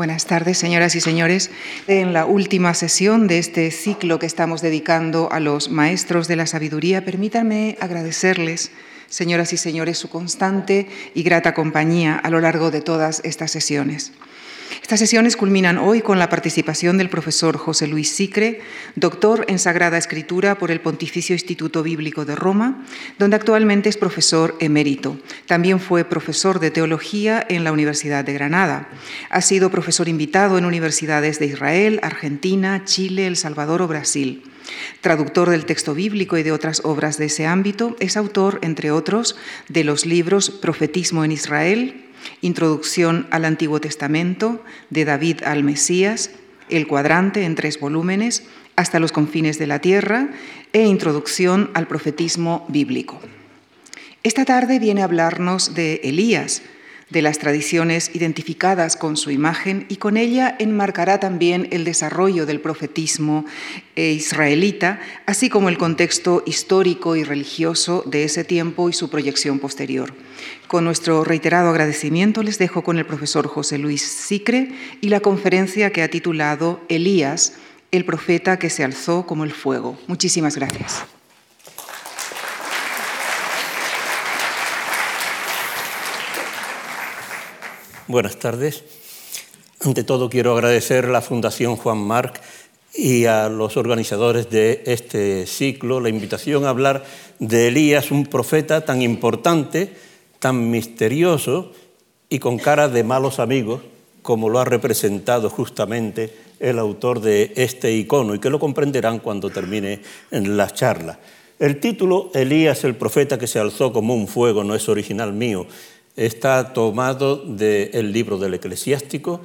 Buenas tardes, señoras y señores. En la última sesión de este ciclo que estamos dedicando a los maestros de la sabiduría, permítanme agradecerles, señoras y señores, su constante y grata compañía a lo largo de todas estas sesiones. Estas sesiones culminan hoy con la participación del profesor José Luis Sicre, doctor en Sagrada Escritura por el Pontificio Instituto Bíblico de Roma, donde actualmente es profesor emérito. También fue profesor de teología en la Universidad de Granada. Ha sido profesor invitado en universidades de Israel, Argentina, Chile, El Salvador o Brasil. Traductor del texto bíblico y de otras obras de ese ámbito, es autor, entre otros, de los libros Profetismo en Israel, Introducción al Antiguo Testamento, de David al Mesías, El cuadrante en tres volúmenes, hasta los confines de la tierra, e Introducción al Profetismo Bíblico. Esta tarde viene a hablarnos de Elías, de las tradiciones identificadas con su imagen y con ella enmarcará también el desarrollo del profetismo eh, israelita, así como el contexto histórico y religioso de ese tiempo y su proyección posterior. Con nuestro reiterado agradecimiento les dejo con el profesor José Luis Sicre y la conferencia que ha titulado Elías, el profeta que se alzó como el fuego. Muchísimas gracias. Buenas tardes. Ante todo quiero agradecer a la Fundación Juan Marc y a los organizadores de este ciclo la invitación a hablar de Elías, un profeta tan importante, tan misterioso y con cara de malos amigos, como lo ha representado justamente el autor de este icono, y que lo comprenderán cuando termine la charla. El título, Elías el profeta que se alzó como un fuego, no es original mío, está tomado del libro del eclesiástico,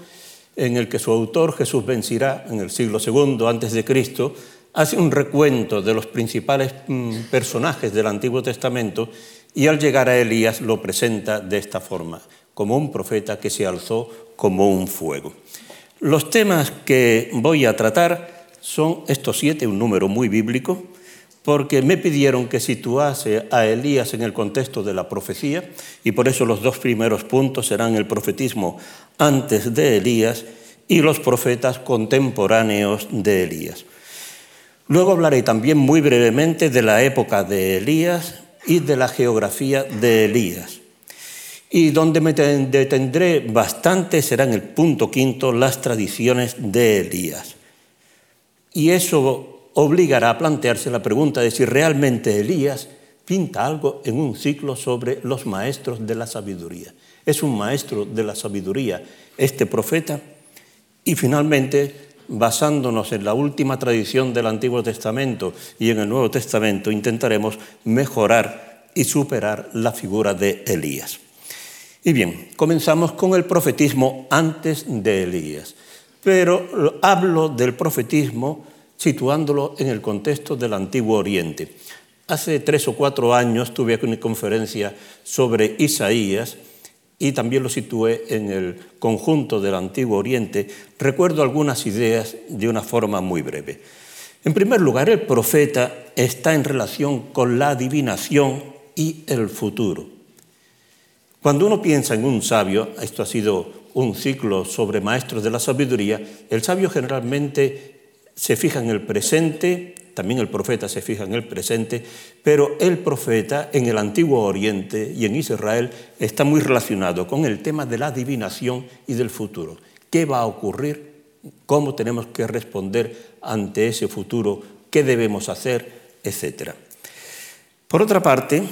en el que su autor, Jesús Vencirá, en el siglo II antes de Cristo, hace un recuento de los principales mm, personajes del Antiguo Testamento y al llegar a Elías lo presenta de esta forma, como un profeta que se alzó como un fuego. Los temas que voy a tratar son estos siete, un número muy bíblico, porque me pidieron que situase a Elías en el contexto de la profecía, y por eso los dos primeros puntos serán el profetismo antes de Elías y los profetas contemporáneos de Elías. Luego hablaré también muy brevemente de la época de Elías y de la geografía de Elías. Y donde me detendré bastante será en el punto quinto, las tradiciones de Elías. Y eso obligará a plantearse la pregunta de si realmente Elías pinta algo en un ciclo sobre los maestros de la sabiduría. ¿Es un maestro de la sabiduría este profeta? Y finalmente, basándonos en la última tradición del Antiguo Testamento y en el Nuevo Testamento, intentaremos mejorar y superar la figura de Elías. Y bien, comenzamos con el profetismo antes de Elías. Pero hablo del profetismo situándolo en el contexto del Antiguo Oriente. Hace tres o cuatro años tuve una conferencia sobre Isaías y también lo situé en el conjunto del Antiguo Oriente. Recuerdo algunas ideas de una forma muy breve. En primer lugar, el profeta está en relación con la adivinación y el futuro. Cuando uno piensa en un sabio, esto ha sido un ciclo sobre maestros de la sabiduría, el sabio generalmente se fija en el presente, también el profeta se fija en el presente, pero el profeta en el Antiguo Oriente y en Israel está muy relacionado con el tema de la adivinación y del futuro. ¿Qué va a ocurrir? ¿Cómo tenemos que responder ante ese futuro? ¿Qué debemos hacer? Etcétera. Por otra parte,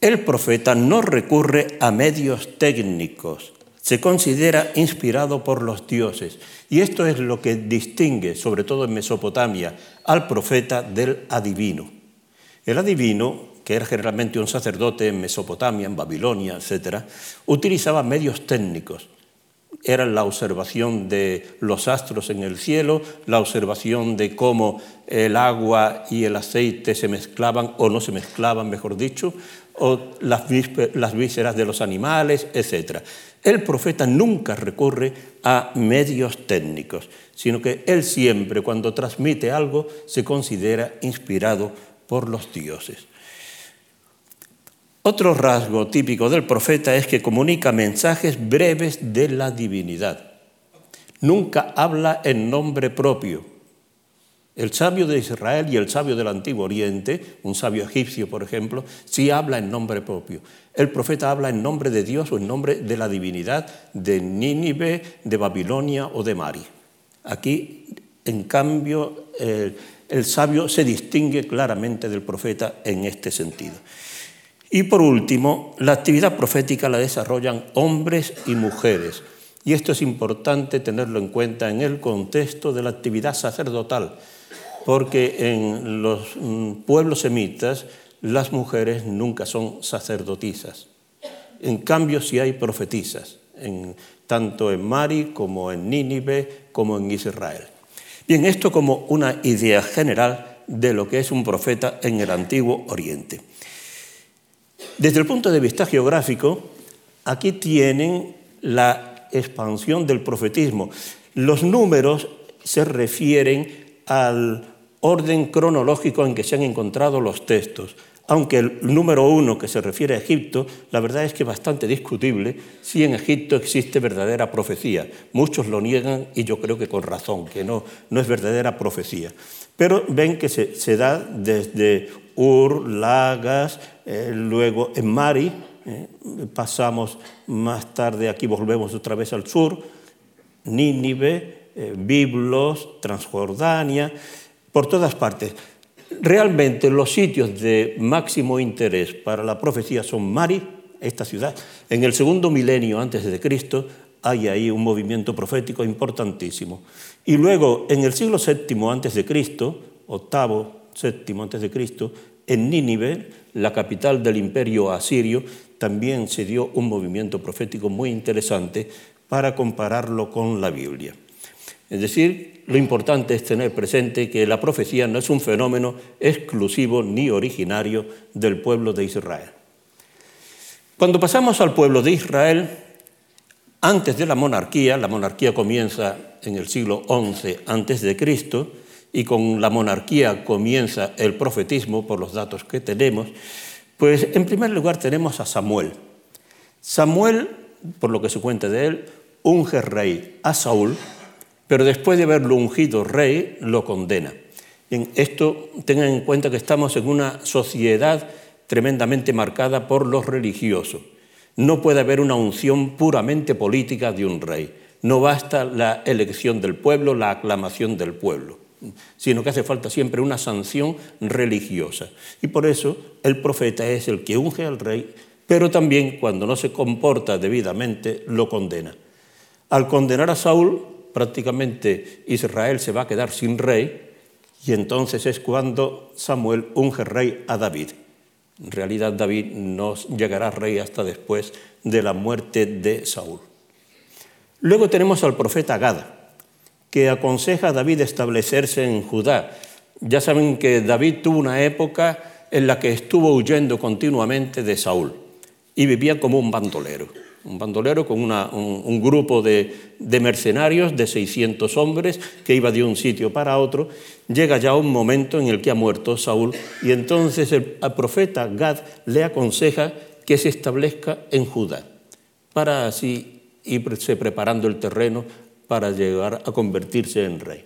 el profeta no recurre a medios técnicos se considera inspirado por los dioses. Y esto es lo que distingue, sobre todo en Mesopotamia, al profeta del adivino. El adivino, que era generalmente un sacerdote en Mesopotamia, en Babilonia, etc., utilizaba medios técnicos. Era la observación de los astros en el cielo, la observación de cómo el agua y el aceite se mezclaban o no se mezclaban, mejor dicho, o las, vísceras de los animales, etc. El profeta nunca recurre a medios técnicos, sino que él siempre cuando transmite algo se considera inspirado por los dioses. Otro rasgo típico del profeta es que comunica mensajes breves de la divinidad. Nunca habla en nombre propio. El sabio de Israel y el sabio del Antiguo Oriente, un sabio egipcio, por ejemplo, sí habla en nombre propio. El profeta habla en nombre de Dios o en nombre de la divinidad de Nínive, de Babilonia o de Mari. Aquí, en cambio, el, sabio se distingue claramente del profeta en este sentido. Y por último, la actividad profética la desarrollan hombres y mujeres. Y esto es importante tenerlo en cuenta en el contexto de la actividad sacerdotal, porque en los mm, pueblos semitas las mujeres nunca son sacerdotisas. En cambio, sí hay profetisas, tanto en Mari como en Nínive como en Israel. Bien, esto como una idea general de lo que es un profeta en el Antiguo Oriente. Desde el punto de vista geográfico, aquí tienen la expansión del profetismo. Los números se refieren al orden cronológico en que se han encontrado los textos, aunque el número uno que se refiere a Egipto, la verdad es que es bastante discutible si en Egipto existe verdadera profecía. Muchos lo niegan y yo creo que con razón, que no, no es verdadera profecía. Pero ven que se, da desde Ur, Lagas, eh, luego en Mari, eh, pasamos más tarde, aquí volvemos otra vez al sur, Nínive, eh, Biblos, Transjordania, por todas partes. Realmente los sitios de máximo interés para la profecía son Mari, esta ciudad. En el segundo milenio antes de Cristo hay ahí un movimiento profético importantísimo. Y luego, en el siglo VII antes de Cristo, octavo, séptimo antes de Cristo, en Nínive, la capital del imperio asirio, también se dio un movimiento profético muy interesante para compararlo con la Biblia. Es decir, lo importante es tener presente que la profecía no es un fenómeno exclusivo ni originario del pueblo de Israel. Cuando pasamos al pueblo de Israel, antes de la monarquía, la monarquía comienza en el siglo XI antes de Cristo, y con la monarquía comienza el profetismo por los datos que tenemos, pues en primer lugar tenemos a Samuel. Samuel, por lo que se cuenta de él, unge rey a Saúl, pero después de haberlo ungido rey, lo condena. En esto tengan en cuenta que estamos en una sociedad tremendamente marcada por los religiosos. No puede haber una unción puramente política de un rey. No basta la elección del pueblo, la aclamación del pueblo sino que hace falta siempre una sanción religiosa. Y por eso el profeta es el que unge al rey, pero también cuando no se comporta debidamente lo condena. Al condenar a Saúl, prácticamente Israel se va a quedar sin rey y entonces es cuando Samuel unge rey a David. En realidad David no llegará rey hasta después de la muerte de Saúl. Luego tenemos al profeta Gad que aconseja a David establecerse en Judá. Ya saben que David tuvo una época en la que estuvo huyendo continuamente de Saúl y vivía como un bandolero. Un bandolero con un, grupo de, mercenarios de 600 hombres que iba de un sitio para otro. Llega ya un momento en el que ha muerto Saúl y entonces el, profeta Gad le aconseja que se establezca en Judá para así irse preparando el terreno para llegar a convertirse en rey.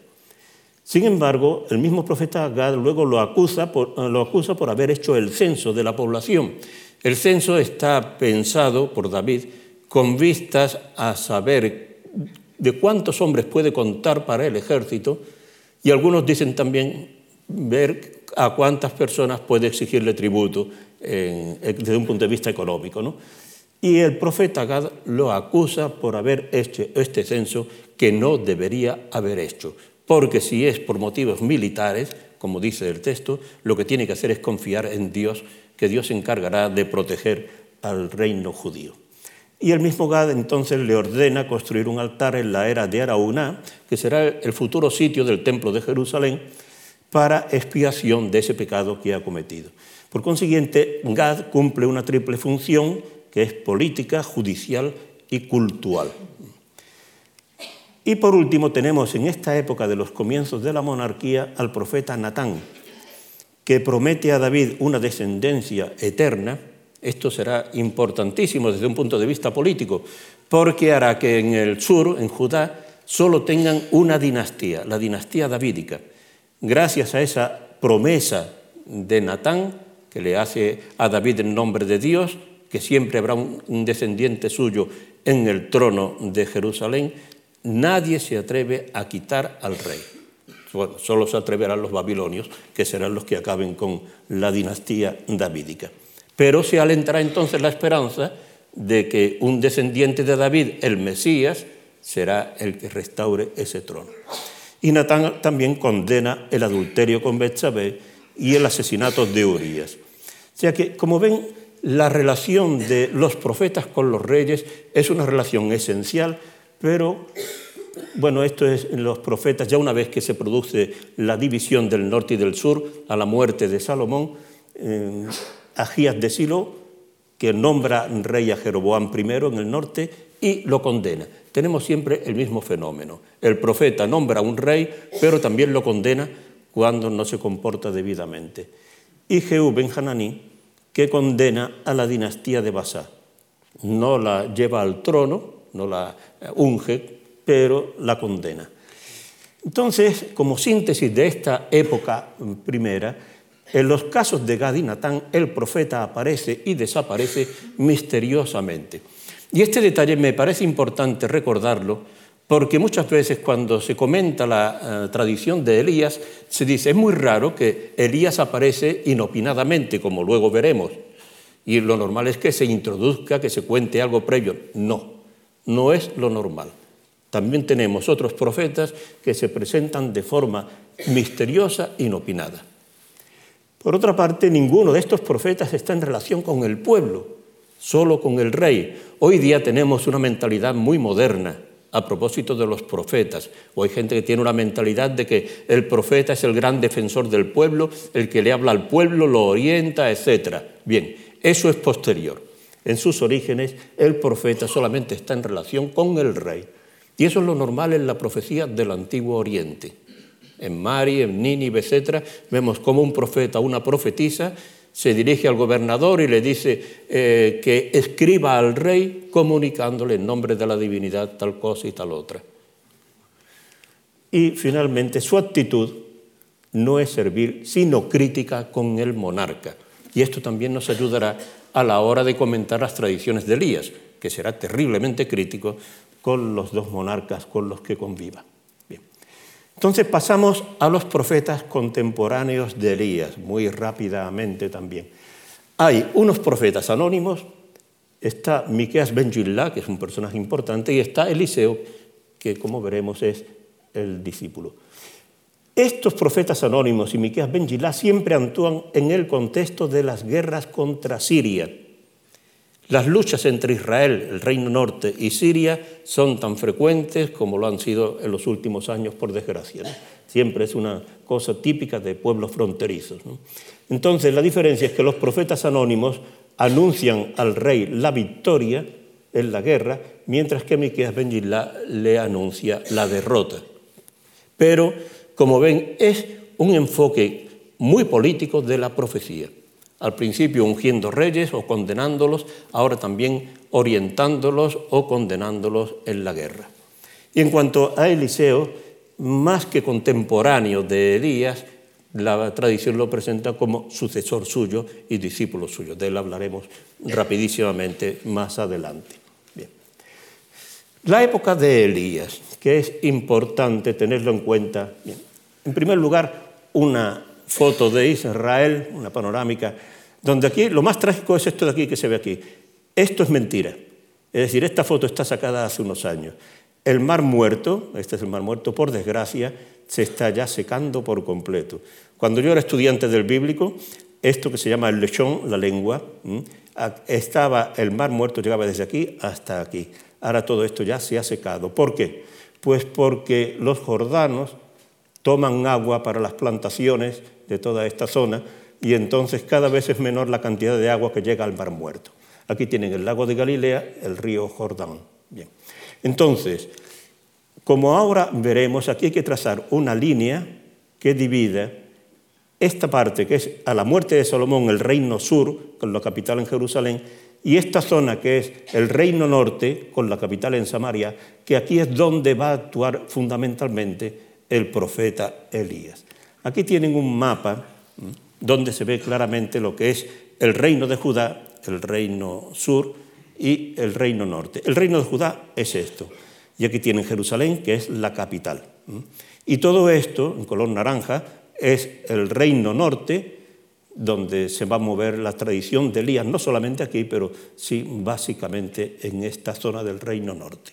Sin embargo, el mismo profeta Gad luego lo acusa por haber hecho el censo de la población. El censo está pensado por David con vistas a saber de cuántos hombres puede contar para el ejército y algunos dicen también ver a cuántas personas puede exigirle tributo desde un punto de vista económico. ¿no? Y el profeta Gad lo acusa por haber hecho este censo que no debería haber hecho, porque si es por motivos militares, como dice el texto, lo que tiene que hacer es confiar en Dios, que Dios se encargará de proteger al reino judío. Y el mismo Gad entonces le ordena construir un altar en la era de Araúna, que será el futuro sitio del templo de Jerusalén, para expiación de ese pecado que ha cometido. Por consiguiente, Gad cumple una triple función, que es política, judicial y cultural. Y por último tenemos en esta época de los comienzos de la monarquía al profeta Natán, que promete a David una descendencia eterna Esto será importantísimo desde un punto de vista político, porque hará que en el sur, en Judá, solo tengan una dinastía, la dinastía davídica. Gracias a esa promesa de Natán, que le hace a David en nombre de Dios, que siempre habrá un descendiente suyo en el trono de Jerusalén, nadie se atreve a quitar al rey. solo se atreverán los babilonios, que serán los que acaben con la dinastía davídica. Pero se alentará entonces la esperanza de que un descendiente de David, el Mesías, será el que restaure ese trono. Y Natán también condena el adulterio con Betsabé y el asesinato de Urias. O sea que, como ven, la relación de los profetas con los reyes es una relación esencial, pero bueno, esto es los profetas, ya una vez que se produce la división del norte y del sur, a la muerte de Salomón, eh, Agías de Silo, que nombra rey a Jeroboam I en el norte y lo condena. Tenemos siempre el mismo fenómeno. El profeta nombra a un rey, pero también lo condena cuando no se comporta debidamente. Y Jehú ben Hananí, que condena a la dinastía de Basá. No la lleva al trono, no la unge, pero la condena. Entonces, como síntesis de esta época primera, en los casos de Gad y Natán, el profeta aparece y desaparece misteriosamente. Y este detalle me parece importante recordarlo porque muchas veces cuando se comenta la eh, tradición de Elías, se dice, es muy raro que Elías aparece inopinadamente, como luego veremos, y lo normal es que se introduzca, que se cuente algo previo. No, no es lo normal. También tenemos otros profetas que se presentan de forma misteriosa, inopinada. Por otra parte, ninguno de estos profetas está en relación con el pueblo, solo con el rey. Hoy día tenemos una mentalidad muy moderna a propósito de los profetas. O hay gente que tiene una mentalidad de que el profeta es el gran defensor del pueblo, el que le habla al pueblo, lo orienta, etc. Bien, eso es posterior. En sus orígenes, el profeta solamente está en relación con el rey. Y eso es lo normal en la profecía del Antiguo Oriente. En Mari, en Nínive, etc., vemos como un profeta, una profetisa, se dirige al gobernador y le dice eh, que escriba al rey comunicándole en nombre de la divinidad tal cosa y tal otra. Y finalmente su actitud no es servir, sino crítica con el monarca. Y esto también nos ayudará a la hora de comentar las tradiciones de Elías, que será terriblemente crítico con los dos monarcas con los que conviva. Entonces pasamos a los profetas contemporáneos de Elías, muy rápidamente también. Hay unos profetas anónimos, está Miqueas ben que es un personaje importante, y está Eliseo, que como veremos es el discípulo. Estos profetas anónimos y Miqueas ben siempre actúan en el contexto de las guerras contra Siria. Las luchas entre Israel, el Reino Norte y Siria son tan frecuentes como lo han sido en los últimos años, por desgracia. Siempre es una cosa típica de pueblos fronterizos. Entonces, la diferencia es que los profetas anónimos anuncian al rey la victoria en la guerra, mientras que Miqueas ben le anuncia la derrota. Pero, como ven, es un enfoque muy político de la profecía al principio ungiendo reyes o condenándolos, ahora también orientándolos o condenándolos en la guerra. Y en cuanto a Eliseo, más que contemporáneo de Elías, la tradición lo presenta como sucesor suyo y discípulo suyo. De él hablaremos rapidísimamente más adelante. Bien. La época de Elías, que es importante tenerlo en cuenta. En primer lugar, una foto de Israel, una panorámica, donde aquí lo más trágico es esto de aquí que se ve aquí. Esto es mentira. Es decir, esta foto está sacada hace unos años. El mar muerto, este es el mar muerto, por desgracia, se está ya secando por completo. Cuando yo era estudiante del bíblico, esto que se llama el lechón, la lengua, estaba el mar muerto, llegaba desde aquí hasta aquí. Ahora todo esto ya se ha secado. ¿Por qué? Pues porque los jordanos toman agua para las plantaciones de toda esta zona y entonces cada vez es menor la cantidad de agua que llega al Mar Muerto. Aquí tienen el lago de Galilea, el río Jordán. Bien. Entonces, como ahora veremos, aquí hay que trazar una línea que divide esta parte que es a la muerte de Salomón el reino sur, con la capital en Jerusalén, y esta zona que es el reino norte, con la capital en Samaria, que aquí es donde va a actuar fundamentalmente el profeta Elías. Aquí tienen un mapa donde se ve claramente lo que es el reino de Judá, el reino sur y el reino norte. El reino de Judá es esto. Y aquí tienen Jerusalén, que es la capital. Y todo esto, en color naranja, es el reino norte, donde se va a mover la tradición de Elías, no solamente aquí, pero sí básicamente en esta zona del reino norte.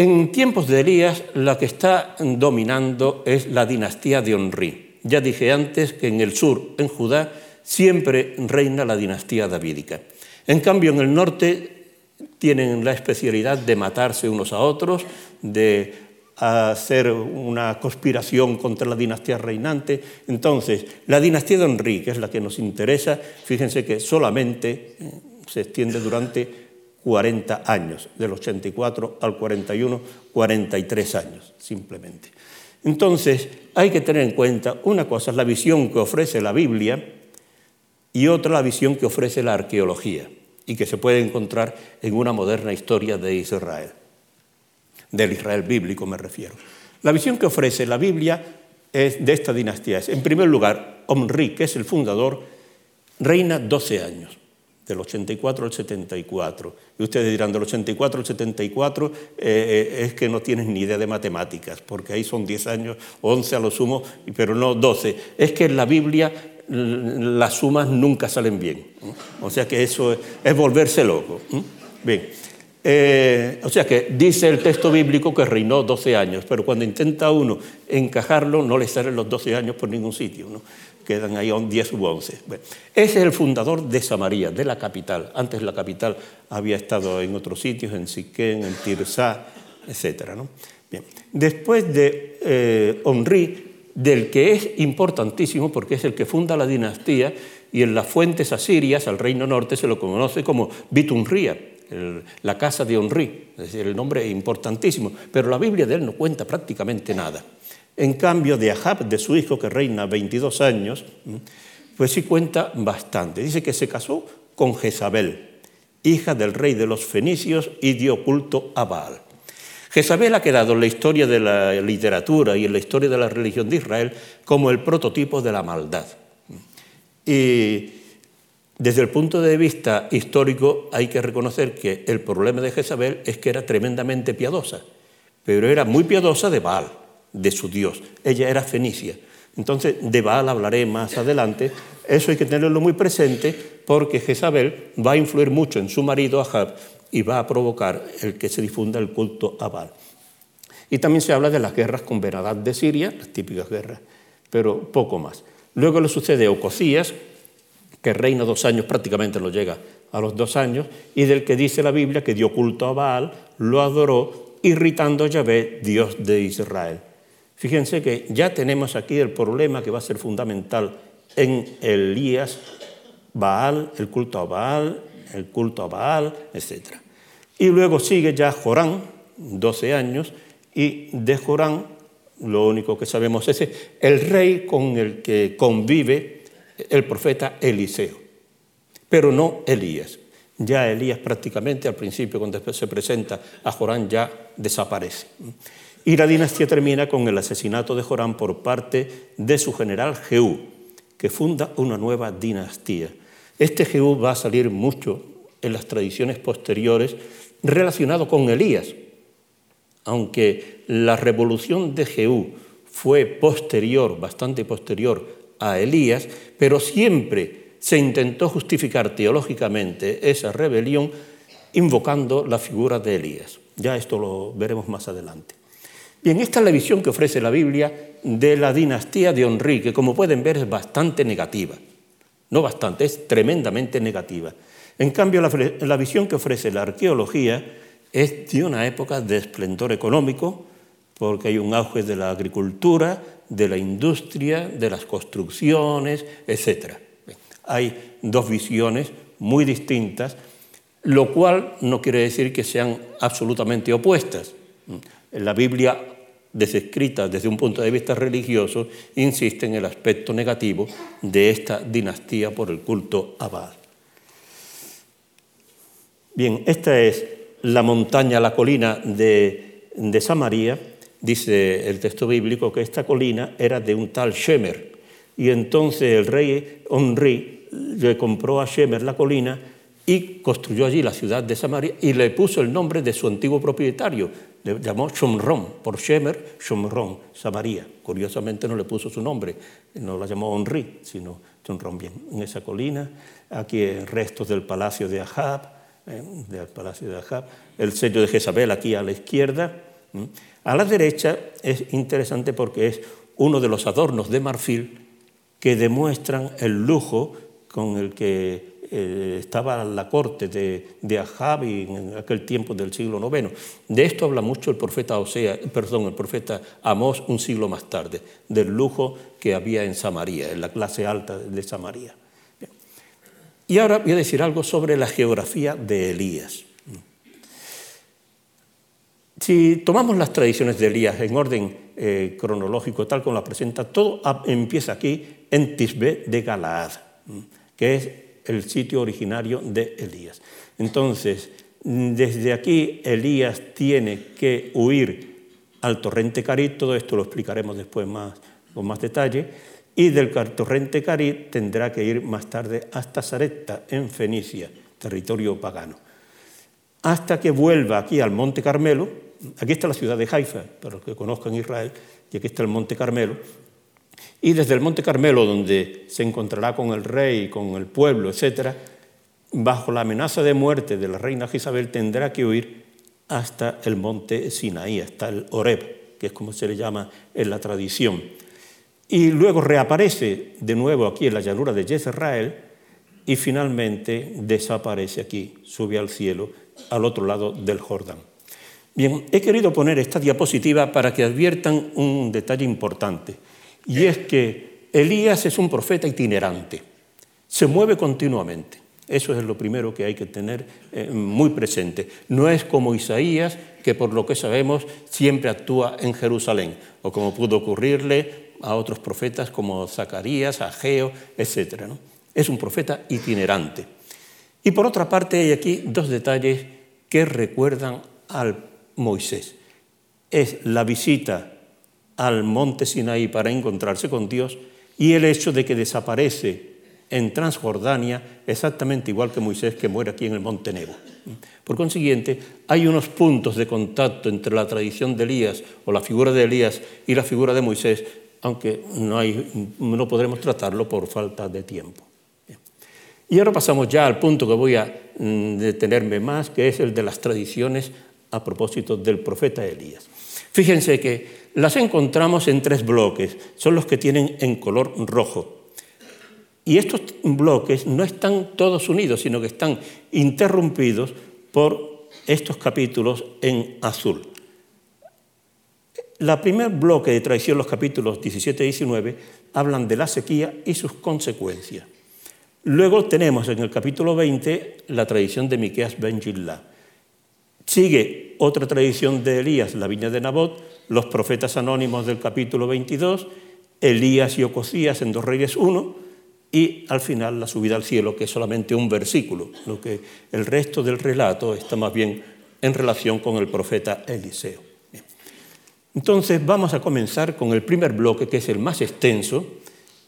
En tiempos de Elías, la que está dominando es la dinastía de Onrí. Ya dije antes que en el sur, en Judá, siempre reina la dinastía davídica. En cambio, en el norte tienen la especialidad de matarse unos a otros, de hacer una conspiración contra la dinastía reinante. Entonces, la dinastía de Onrí, que es la que nos interesa, fíjense que solamente eh, se extiende durante 40 años, del 84 al 41, 43 años simplemente. Entonces, hay que tener en cuenta una cosa, es la visión que ofrece la Biblia y otra la visión que ofrece la arqueología y que se puede encontrar en una moderna historia de Israel, del Israel bíblico me refiero. La visión que ofrece la Biblia es de esta dinastía es, en primer lugar, Omri, que es el fundador, reina 12 años del 84 al 74. Y ustedes dirán, del 84 al 74 eh, eh, es que no tienen ni idea de matemáticas, porque ahí son 10 años, 11 a lo sumo, pero no 12. Es que en la Biblia las sumas nunca salen bien. O sea que eso es, volverse loco. Bien. Eh, o sea que dice el texto bíblico que reinó 12 años, pero cuando intenta uno encajarlo no le salen los 12 años por ningún sitio. ¿no? Quedan ahí 10 u 11. ese es el fundador de Samaria, de la capital. Antes la capital había estado en otros sitios, en Siquén, en Tirsá, etc. Bien. Después de eh, del que es importantísimo porque es el que funda la dinastía y en las fuentes asirias al reino norte se lo conoce como Bitunría, la casa de Onri, es decir, el nombre es importantísimo, pero la Biblia de él no cuenta prácticamente nada. En cambio, de Ahab, de su hijo, que reina 22 años, pues sí cuenta bastante. Dice que se casó con Jezabel, hija del rey de los fenicios, y dio culto a Baal. Jezabel ha quedado en la historia de la literatura y en la historia de la religión de Israel como el prototipo de la maldad. Y desde el punto de vista histórico hay que reconocer que el problema de Jezabel es que era tremendamente piadosa, pero era muy piadosa de Baal de su Dios. Ella era fenicia. Entonces, de Baal hablaré más adelante. Eso hay que tenerlo muy presente porque Jezabel va a influir mucho en su marido Ahab y va a provocar el que se difunda el culto a Baal. Y también se habla de las guerras con Benadad de Siria, las típicas guerras, pero poco más. Luego le sucede a que reina dos años, prácticamente lo llega a los dos años, y del que dice la Biblia que dio culto a Baal, lo adoró, irritando a Yahvé, Dios de Israel. Fíjense que ya tenemos aquí el problema que va a ser fundamental en Elías, Baal, el culto a Baal, el culto a Baal, etc. Y luego sigue ya Jorán, 12 años, y de Jorán lo único que sabemos es el rey con el que convive el profeta Eliseo, pero no Elías. Ya Elías prácticamente al principio cuando se presenta a Jorán ya desaparece. Y la dinastía termina con el asesinato de Jorán por parte de su general Jehú, que funda una nueva dinastía. Este Jehú va a salir mucho en las tradiciones posteriores relacionado con Elías, aunque la revolución de Jehú fue posterior, bastante posterior a Elías, pero siempre se intentó justificar teológicamente esa rebelión invocando la figura de Elías. Ya esto lo veremos más adelante. Bien, esta es la visión que ofrece la Biblia de la dinastía de Onrí, que como pueden ver es bastante negativa. No bastante, es tremendamente negativa. En cambio, la, visión que ofrece la arqueología es de una época de esplendor económico, porque hay un auge de la agricultura, de la industria, de las construcciones, etc. Hay dos visiones muy distintas, lo cual no quiere decir que sean absolutamente opuestas. La Biblia desescritas desde un punto de vista religioso, insisten en el aspecto negativo de esta dinastía por el culto a. Bien, esta es la montaña, la colina de, de Samaria. Dice el texto bíblico que esta colina era de un tal Shemer. Y entonces el rey Onri le compró a Shemer la colina y construyó allí la ciudad de Samaria y le puso el nombre de su antiguo propietario. Llamó Shomron, por Shemer, Shomron, Samaria. Curiosamente no le puso su nombre, no la llamó Onri, sino Shomron. Bien, en esa colina, aquí restos del palacio de Ahab, ¿eh? del palacio de Ahab, el sello de Jezabel aquí a la izquierda. A la derecha es interesante porque es uno de los adornos de marfil que demuestran el lujo con el que eh, estaba la corte de, de, Ahab en aquel tiempo del siglo IX. De esto habla mucho el profeta Osea, perdón, el profeta Amós un siglo más tarde, del lujo que había en Samaria, en la clase alta de Samaria. Y ahora voy a decir algo sobre la geografía de Elías. Si tomamos las tradiciones de Elías en orden eh, cronológico, tal como la presenta, todo empieza aquí en Tisbe de Galaad, que es el sitio originario de Elías. Entonces, desde aquí Elías tiene que huir al torrente Carit, todo esto lo explicaremos después más, con más detalle, y del torrente Carit tendrá que ir más tarde hasta Sarepta, en Fenicia, territorio pagano. Hasta que vuelva aquí al Monte Carmelo, aquí está la ciudad de Haifa, para los que conozcan Israel, y aquí está el Monte Carmelo, y desde el Monte Carmelo, donde se encontrará con el rey, con el pueblo, etc., bajo la amenaza de muerte de la reina Isabel, tendrá que huir hasta el monte Sinaí, hasta el Oreb, que es como se le llama en la tradición y luego reaparece de nuevo aquí en la llanura de Jezreel y finalmente desaparece aquí, sube al cielo, al otro lado del Jordán. Bien, he querido poner esta diapositiva para que adviertan un detalle importante, y es que Elías es un profeta itinerante, se mueve continuamente. Eso es lo primero que hay que tener eh, muy presente. No es como Isaías, que por lo que sabemos siempre actúa en Jerusalén, o como pudo ocurrirle a otros profetas como Zacarías, Ageo, etc. Es un profeta itinerante. Y por otra parte hay aquí dos detalles que recuerdan al Moisés. Es la visita al monte Sinaí para encontrarse con Dios y el hecho de que desaparece en Transjordania exactamente igual que Moisés que muere aquí en el monte Nebo. Por consiguiente, hay unos puntos de contacto entre la tradición de Elías o la figura de Elías y la figura de Moisés aunque no, no podremos tratarlo por falta de tiempo. Y ahora pasamos ya al punto que voy a mm, detenerme más, que es el de las tradiciones a propósito del profeta Elías. Fíjense que las encontramos en tres bloques, son los que tienen en color rojo. Y estos bloques no están todos unidos, sino que están interrumpidos por estos capítulos en azul. La primer bloque de tradición, los capítulos 17 y 19, hablan de la sequía y sus consecuencias. Luego tenemos en el capítulo 20 la tradición de Miqueas ben Gillah. Sigue otra tradición de Elías, la viña de Nabot, los profetas anónimos del capítulo 22, Elías y Ocosías en Dos Reyes 1 y al final la subida al cielo, que es solamente un versículo, lo que el resto del relato está más bien en relación con el profeta Eliseo. Entonces vamos a comenzar con el primer bloque, que es el más extenso,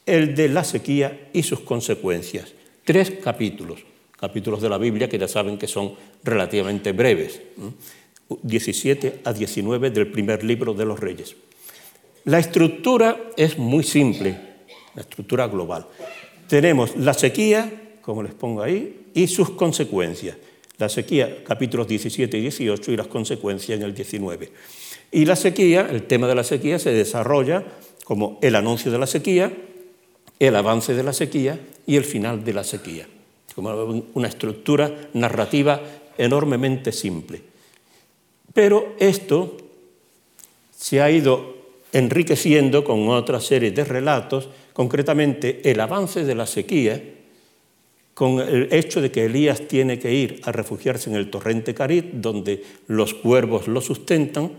el de la sequía y sus consecuencias. Tres capítulos, capítulos de la Biblia que ya saben que son relativamente breves, 17 a 19 del primer libro de los Reyes. La estructura es muy simple, la estructura global. Tenemos la sequía, como les pongo ahí, y sus consecuencias. La sequía, capítulos 17 y 18, y las consecuencias en el 19. Y la sequía, el tema de la sequía se desarrolla como el anuncio de la sequía, el avance de la sequía y el final de la sequía, como una estructura narrativa enormemente simple. Pero esto se ha ido enriqueciendo con otra serie de relatos, concretamente el avance de la sequía, con el hecho de que Elías tiene que ir a refugiarse en el torrente Carit, donde los cuervos lo sustentan,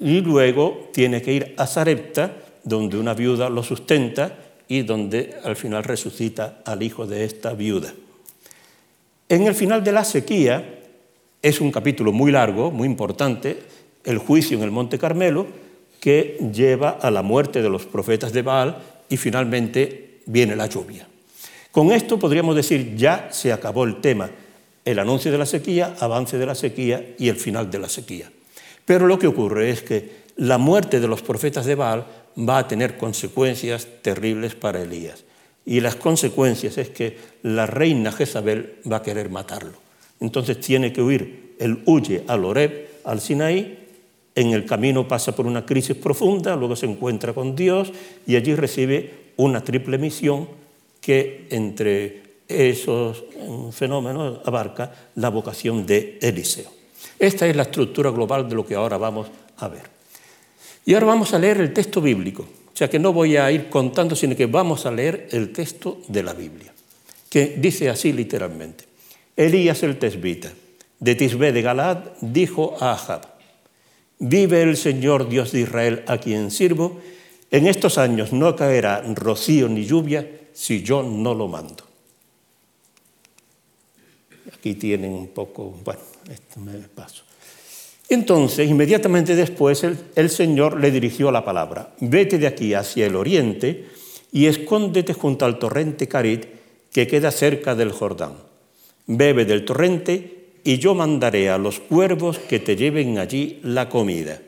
y luego tiene que ir a Sarepta, donde una viuda lo sustenta y donde al final resucita al hijo de esta viuda. En el final de la sequía es un capítulo muy largo, muy importante, el juicio en el Monte Carmelo, que lleva a la muerte de los profetas de Baal y finalmente viene la lluvia. Con esto podríamos decir ya se acabó el tema, el anuncio de la sequía, avance de la sequía y el final de la sequía. Pero lo que ocurre es que la muerte de los profetas de Baal va a tener consecuencias terribles para Elías. Y las consecuencias es que la reina Jezabel va a querer matarlo. Entonces tiene que huir. Él huye al Oreb, al Sinaí, en el camino pasa por una crisis profunda, luego se encuentra con Dios y allí recibe una triple misión que entre esos fenómenos abarca la vocación de Eliseo. Esta es la estructura global de lo que ahora vamos a ver. Y ahora vamos a leer el texto bíblico, sea que no voy a ir contando, sino que vamos a leer el texto de la Biblia, que dice así literalmente. Elías el tesbita, de Tisbé de Galad, dijo a Ahab, Vive el Señor Dios de Israel a quien sirvo, en estos años no caerá rocío ni lluvia si yo no lo mando. Aquí tienen un poco, bueno, esto me paso. Entonces, inmediatamente después, el, Señor le dirigió la palabra, vete de aquí hacia el oriente y escóndete junto al torrente Carit que queda cerca del Jordán. Bebe del torrente y yo mandaré a los cuervos que te lleven allí la comida.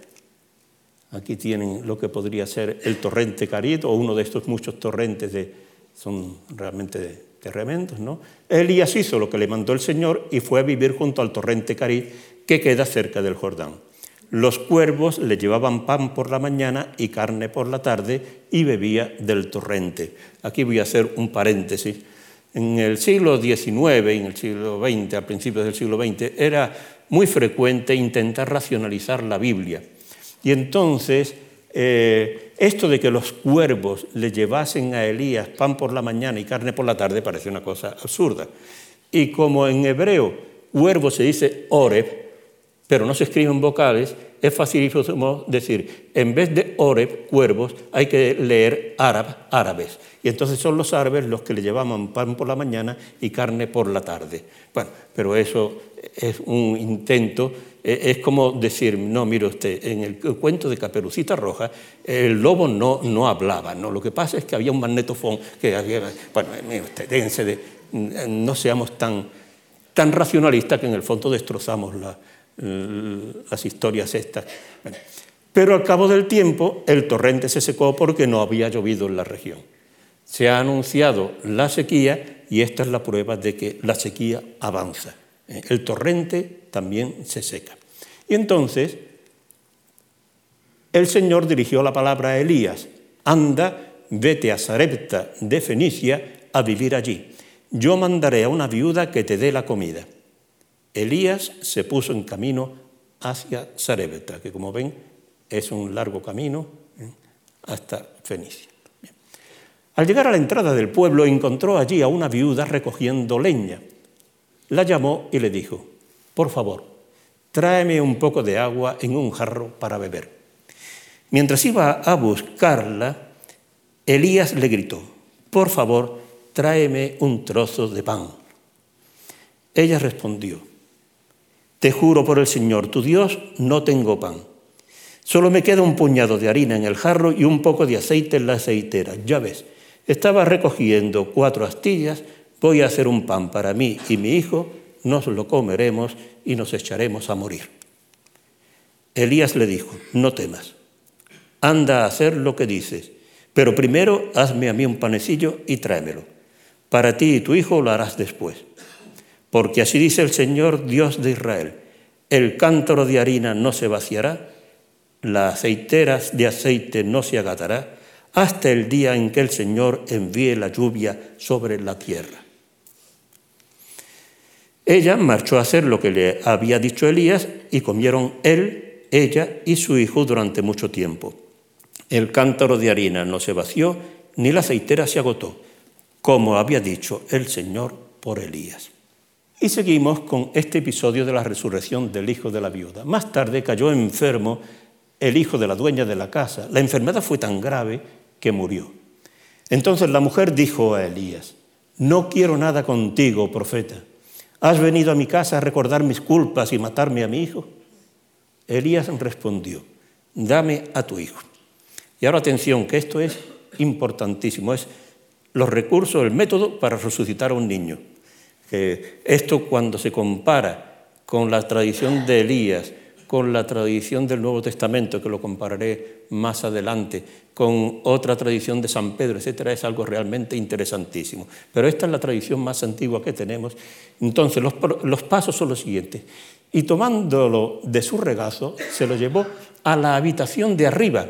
Aquí tienen lo que podría ser el torrente Carit o uno de estos muchos torrentes de, son realmente tremendos, ¿no? Elías hizo lo que le mandó el Señor y fue a vivir junto al torrente Carit que queda cerca del Jordán. Los cuervos le llevaban pan por la mañana y carne por la tarde y bebía del torrente. Aquí voy a hacer un paréntesis. En el siglo XIX y en el siglo XX, a principios del siglo XX, era muy frecuente intentar racionalizar la Biblia. Y entonces, eh, esto de que los cuervos le llevasen a Elías pan por la mañana y carne por la tarde parece una cosa absurda. Y como en hebreo cuervo se dice oreb, pero no se escriben vocales, es facilísimo decir, en vez de oreb, cuervos, hay que leer árab, árabes. Y entonces son los árabes los que le llevaban pan por la mañana y carne por la tarde. Bueno, pero eso es un intento, e, es como decir, no, mire usted, en el cuento de Caperucita Roja, el lobo no, no hablaba, ¿no? Lo que pasa es que había un magnetofón que había, bueno, mire usted, déjense de, no seamos tan, tan racionalistas que en el fondo destrozamos la las historias estas. pero al cabo del tiempo el torrente se secó porque no había llovido en la región. Se ha anunciado la sequía y esta es la prueba de que la sequía avanza. El torrente también se seca. Y entonces el Señor dirigió la palabra a Elías, anda, vete a Sarepta de Fenicia a vivir allí. Yo mandaré a una viuda que te dé la comida. Elías se puso en camino hacia Sarepta, que como ven es un largo camino ¿eh? hasta Fenicia. Al llegar a la entrada del pueblo encontró allí a una viuda recogiendo leña. La llamó y le dijo, por favor, tráeme un poco de agua en un jarro para beber. Mientras iba a buscarla, Elías le gritó, por favor, tráeme un trozo de pan. Ella respondió, te juro por el Señor, tu Dios, no tengo pan. Solo me queda un puñado de harina en el jarro y un poco de aceite en la aceitera. Ya ves, estaba recogiendo cuatro astillas, voy a hacer un pan para mí y mi hijo, nos lo comeremos y nos echaremos a morir. Elías le dijo, no temas, anda a hacer lo que dices, pero primero hazme a mí un panecillo y tráemelo. Para ti y tu hijo lo harás después. Porque así dice el Señor Dios de Israel, el cántaro de harina no se vaciará, las aceiteras de aceite no se agatará, hasta el día en que el Señor envíe la lluvia sobre la tierra. Ella marchó a hacer lo que le había dicho Elías y comieron él, ella y su hijo durante mucho tiempo. El cántaro de harina no se vació, ni la aceitera se agotó, como había dicho el Señor por Elías. Y seguimos con este episodio de la resurrección del hijo de la viuda. Más tarde cayó enfermo el hijo de la dueña de la casa. La enfermedad fue tan grave que murió. Entonces la mujer dijo a Elías, no quiero nada contigo, profeta. ¿Has venido a mi casa a recordar mis culpas y matarme a mi hijo? Elías respondió, dame a tu hijo. Y ahora atención, que esto es importantísimo, es los recursos, el método para resucitar a un niño. Esto cuando se compara con la tradición de Elías, con la tradición del Nuevo Testamento, que lo compararé más adelante, con otra tradición de San Pedro, etcétera, es algo realmente interesantísimo. Pero esta es la tradición más antigua que tenemos. Entonces, los, los pasos son los siguientes. Y tomándolo de su regazo, se lo llevó a la habitación de arriba.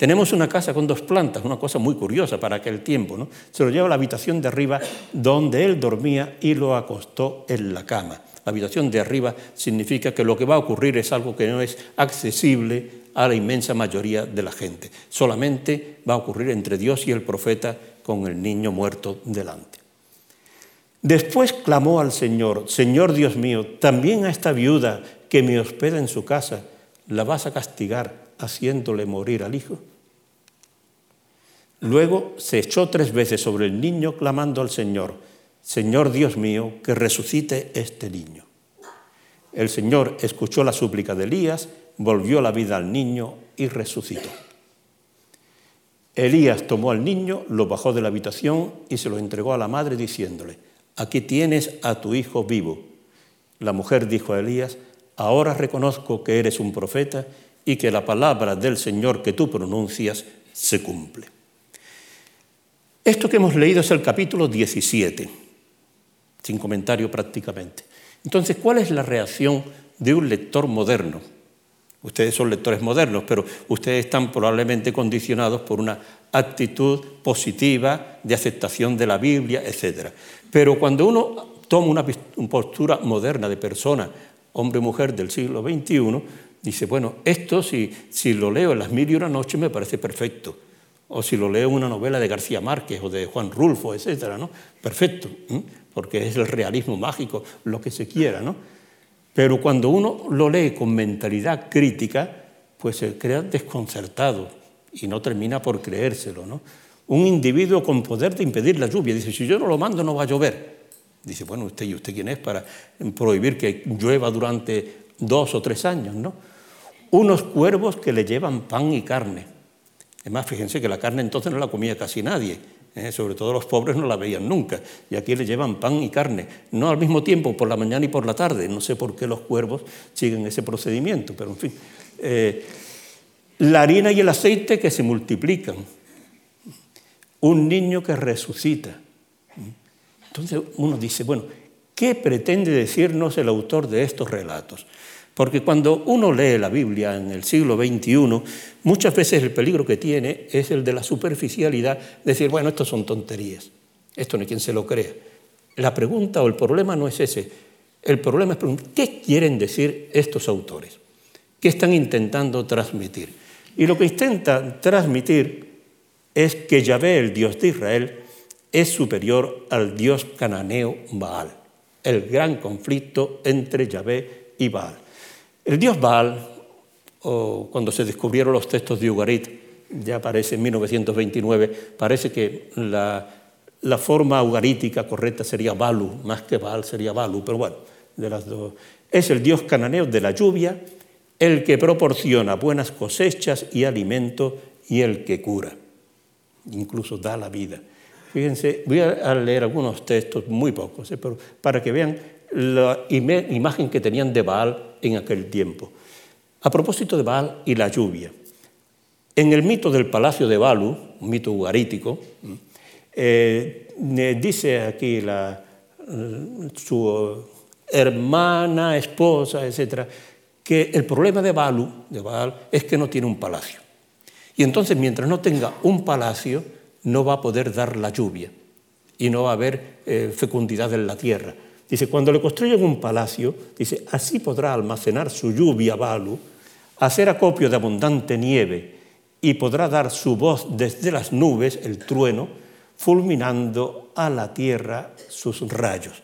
Tenemos una casa con dos plantas, una cosa muy curiosa para aquel tiempo. ¿no? Se lo lleva a la habitación de arriba donde él dormía y lo acostó en la cama. La habitación de arriba significa que lo que va a ocurrir es algo que no es accesible a la inmensa mayoría de la gente. Solamente va a ocurrir entre Dios y el profeta con el niño muerto delante. Después clamó al Señor, Señor Dios mío, también a esta viuda que me hospeda en su casa, ¿la vas a castigar haciéndole morir al hijo? Luego se echó tres veces sobre el niño clamando al Señor, Señor Dios mío, que resucite este niño. El Señor escuchó la súplica de Elías volvió la vida al niño y resucitó. Elías tomó al niño, lo bajó de la habitación y se lo entregó a la madre diciéndole, aquí tienes a tu hijo vivo. La mujer dijo a Elías, ahora reconozco que eres un profeta y que la palabra del Señor que tú pronuncias se cumple. Esto que hemos leído es el capítulo 17, sin comentario prácticamente. Entonces, ¿cuál es la reacción de un lector moderno? Ustedes son lectores modernos, pero ustedes están probablemente condicionados por una actitud positiva de aceptación de la Biblia, etc. Pero cuando uno toma una postura moderna de persona, hombre o mujer del siglo XXI, dice, bueno, esto si, si lo leo en las mil y una noches me parece perfecto. O si lo leo en una novela de García Márquez o de Juan Rulfo, etc. ¿no? Perfecto, porque es el realismo mágico, lo que se quiera, ¿no? Pero cuando uno lo lee con mentalidad crítica, pues se crea desconcertado y no termina por creérselo. ¿no? Un individuo con poder de impedir la lluvia dice, si yo no lo mando no va a llover. Dice, bueno, usted y usted quién es para prohibir que llueva durante dos o tres años, ¿no? Unos cuervos que le llevan pan y carne. Además, fíjense que la carne entonces no la comía casi nadie ¿eh? sobre todo los pobres no la veían nunca, y aquí le llevan pan y carne, no al mismo tiempo, por la mañana y por la tarde, no sé por qué los cuervos siguen ese procedimiento, pero en fin. Eh, la harina y el aceite que se multiplican, un niño que resucita. Entonces uno dice, bueno, ¿qué pretende decirnos el autor de estos relatos? Porque cuando uno lee la Biblia en el siglo XXI, muchas veces el peligro que tiene es el de la superficialidad, decir, bueno, esto son tonterías, esto no hay quien se lo crea. La pregunta o el problema no es ese, el problema es ¿qué quieren decir estos autores? ¿Qué están intentando transmitir? Y lo que intentan transmitir es que Yahvé, el Dios de Israel, es superior al Dios cananeo Baal, el gran conflicto entre Yahvé y Baal. El dios Baal, o cuando se descubrieron los textos de Ugarit, ya aparece en 1929, parece que la, forma ugarítica correcta sería Balu, más que Baal sería Balu, pero bueno, de las dos. Es el dios cananeo de la lluvia, el que proporciona buenas cosechas y alimento y el que cura, incluso da la vida. Fíjense, voy a leer algunos textos, muy pocos, ¿eh? pero para que vean la imagen que tenían de Baal en aquel tiempo. A propósito de Baal y la lluvia, en el mito del palacio de Balu, un mito ugarítico, eh, dice aquí la, su hermana, esposa, etc., que el problema de Balu, de Baal, es que no tiene un palacio. Y entonces, mientras no tenga un palacio, no va a poder dar la lluvia y no va a haber eh, fecundidad en la tierra. Dice, cuando le construyen un palacio, dice, así podrá almacenar su lluvia Balu, hacer acopio de abundante nieve y podrá dar su voz desde las nubes, el trueno, fulminando a la tierra sus rayos.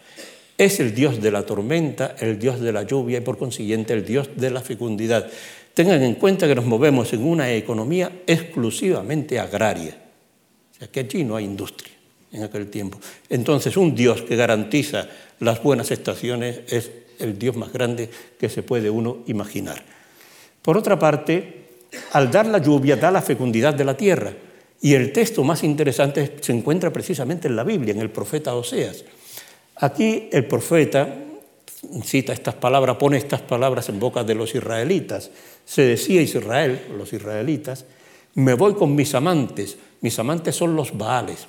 Es el Dios de la tormenta, el Dios de la lluvia y por consiguiente el Dios de la fecundidad. Tengan en cuenta que nos movemos en una economía exclusivamente agraria, o sea que allí no hay industria en aquel tiempo. Entonces un Dios que garantiza las buenas estaciones es el Dios más grande que se puede uno imaginar. Por otra parte, al dar la lluvia da la fecundidad de la tierra. Y el texto más interesante se encuentra precisamente en la Biblia, en el profeta Oseas. Aquí el profeta cita estas palabras, pone estas palabras en boca de los israelitas. Se decía Israel, los israelitas, me voy con mis amantes. Mis amantes son los Baales.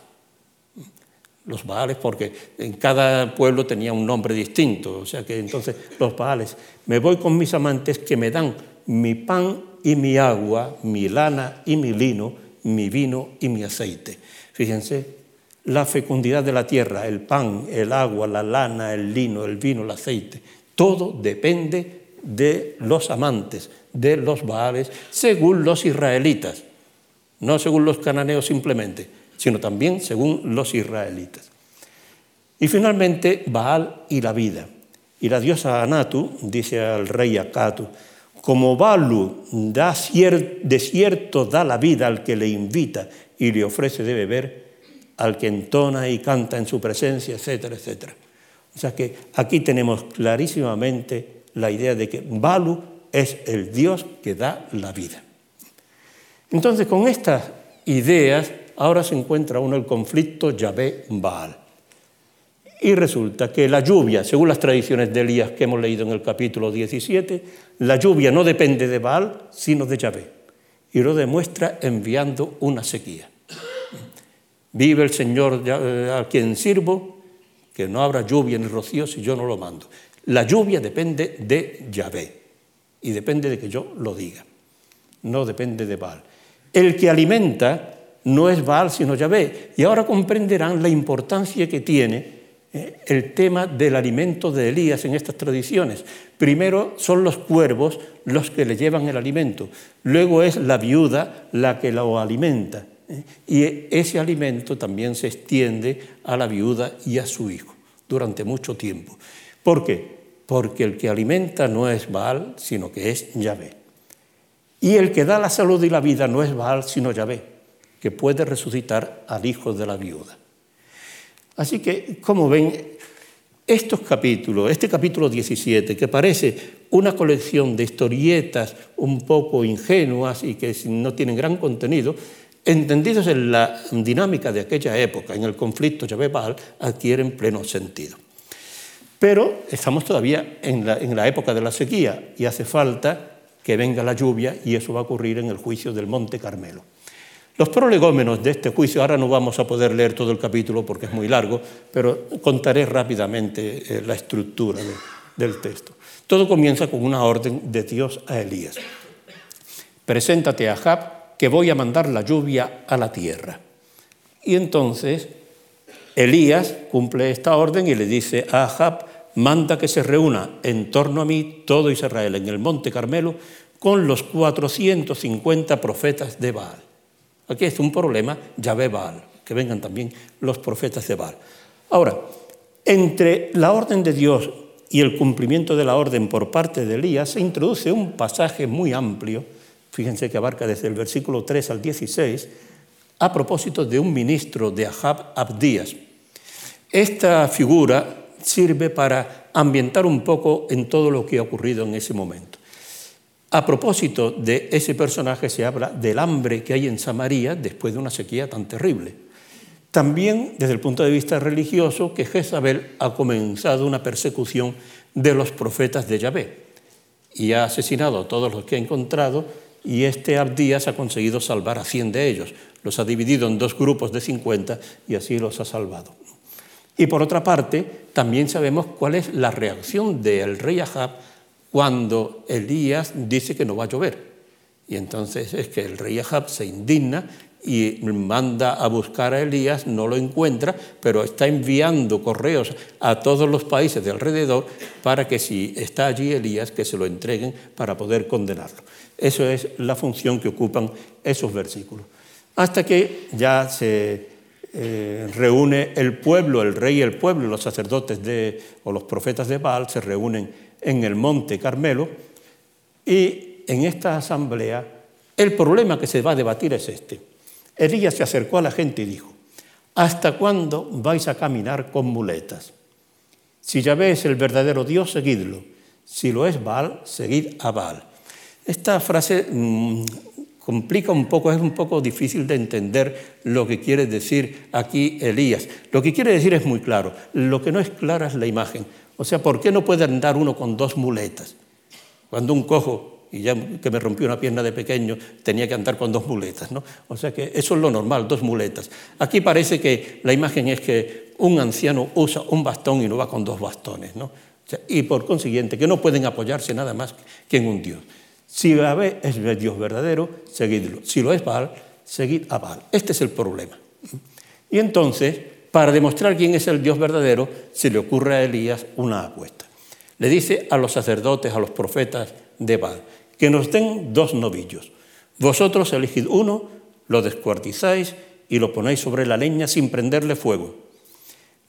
Los Baales porque en cada pueblo tenía un nombre distinto. O sea que entonces los Baales, me voy con mis amantes que me dan mi pan y mi agua, mi lana y mi lino, mi vino y mi aceite. Fíjense, la fecundidad de la tierra, el pan, el agua, la lana, el lino, el vino, el aceite, todo depende de los amantes, de los Baales, según los israelitas, no según los cananeos simplemente, sino también según los israelitas. Y finalmente, Baal y la vida. Y la diosa Anatu dice al rey Akatu, como Balu da desierto da la vida al que le invita y le ofrece de beber, al que entona y canta en su presencia, etcétera, etcétera. O sea que aquí tenemos clarísimamente la idea de que Balu es el Dios que da la vida. Entonces, con estas ideas, ahora se encuentra uno el conflicto Yahvé-Baal. Y resulta que la lluvia, según las tradiciones de Elías que hemos leído en el capítulo 17, la lluvia no depende de Baal, sino de Yahvé. Y lo demuestra enviando una sequía. Vive el Señor eh, a quien sirvo, que no habrá lluvia ni rocío si yo no lo mando. La lluvia depende de Yahvé y depende de que yo lo diga, no depende de Baal. El que alimenta no es Baal sino Yahvé. Y ahora comprenderán la importancia que tiene eh, el tema del alimento de Elías en estas tradiciones. Primero son los cuervos los que le llevan el alimento, luego es la viuda la que lo alimenta. Y ese alimento también se extiende a la viuda y a su hijo durante mucho tiempo. ¿Por qué? Porque el que alimenta no es Baal, sino que es Yahvé. Y el que da la salud y la vida no es Baal, sino Yahvé, que puede resucitar al hijo de la viuda. Así que, como ven, estos capítulos, este capítulo 17, que parece una colección de historietas un poco ingenuas y que no tienen gran contenido, entendidos en la dinámica de aquella época, en el conflicto Yahvé-Baal, adquieren pleno sentido. Pero estamos todavía en la época de la sequía y hace falta que venga la lluvia y eso va a ocurrir en el juicio del Monte Carmelo. Los prolegómenos de este juicio, ahora no vamos a poder leer todo el capítulo porque es muy largo, pero contaré rápidamente eh, la estructura del texto. Todo comienza con una orden de Dios a Elías. Preséntate a Jab que voy a mandar la lluvia a la tierra. Y entonces Elías cumple esta orden y le dice a Ahab, manda que se reúna en torno a mí todo Israel en el monte Carmelo con los 450 profetas de Baal. Aquí es un problema, Yahvé Baal, que vengan también los profetas de Baal. Ahora, entre la orden de Dios y el cumplimiento de la orden por parte de Elías se introduce un pasaje muy amplio fíjense que abarca desde el versículo 3 al 16, a propósito de un ministro de Ahab Abdías. Esta figura sirve para ambientar un poco en todo lo que ha ocurrido en ese momento. A propósito de ese personaje se habla del hambre que hay en Samaria después de una sequía tan terrible. También desde el punto de vista religioso que Jezabel ha comenzado una persecución de los profetas de Yahvé y ha asesinado a todos los que ha encontrado y este Abdías ha conseguido salvar a 100 de ellos. Los ha dividido en dos grupos de 50 y así los ha salvado. Y por otra parte, también sabemos cuál es la reacción del rey Ahab cuando Elías dice que no va a llover. Y entonces es que el rey Ahab se indigna y manda a buscar a Elías, no lo encuentra, pero está enviando correos a todos los países de alrededor para que si está allí Elías, que se lo entreguen para poder condenarlo. Eso es la función que ocupan esos versículos. Hasta que ya se eh, reúne el pueblo, el rey y el pueblo, los sacerdotes de, o los profetas de Baal se reúnen en el monte Carmelo y en esta asamblea el problema que se va a debatir es este. Elías se acercó a la gente y dijo, ¿hasta cuándo vais a caminar con muletas? Si Yahvé es el verdadero Dios, seguidlo. Si lo es Baal, seguid a Baal. Esta frase mmm, complica un poco, es un poco difícil de entender lo que quiere decir aquí Elías. Lo que quiere decir es muy claro, lo que no es clara es la imagen. O sea, ¿por qué no puede andar uno con dos muletas? Cuando un cojo, y ya que me rompió una pierna de pequeño, tenía que andar con dos muletas, ¿no? O sea que eso es lo normal, dos muletas. Aquí parece que la imagen es que un anciano usa un bastón y no va con dos bastones, ¿no? y por consiguiente que no pueden apoyarse nada más que en un Dios. Si Yahvé es el Dios verdadero, seguidlo. Si lo es Baal, seguid a Baal. Este es el problema. Y entonces, para demostrar quién es el Dios verdadero, se le ocurre a Elías una apuesta. Le dice a los sacerdotes, a los profetas de Baal, que nos den dos novillos. Vosotros elegid uno, lo descuartizáis y lo ponéis sobre la leña sin prenderle fuego.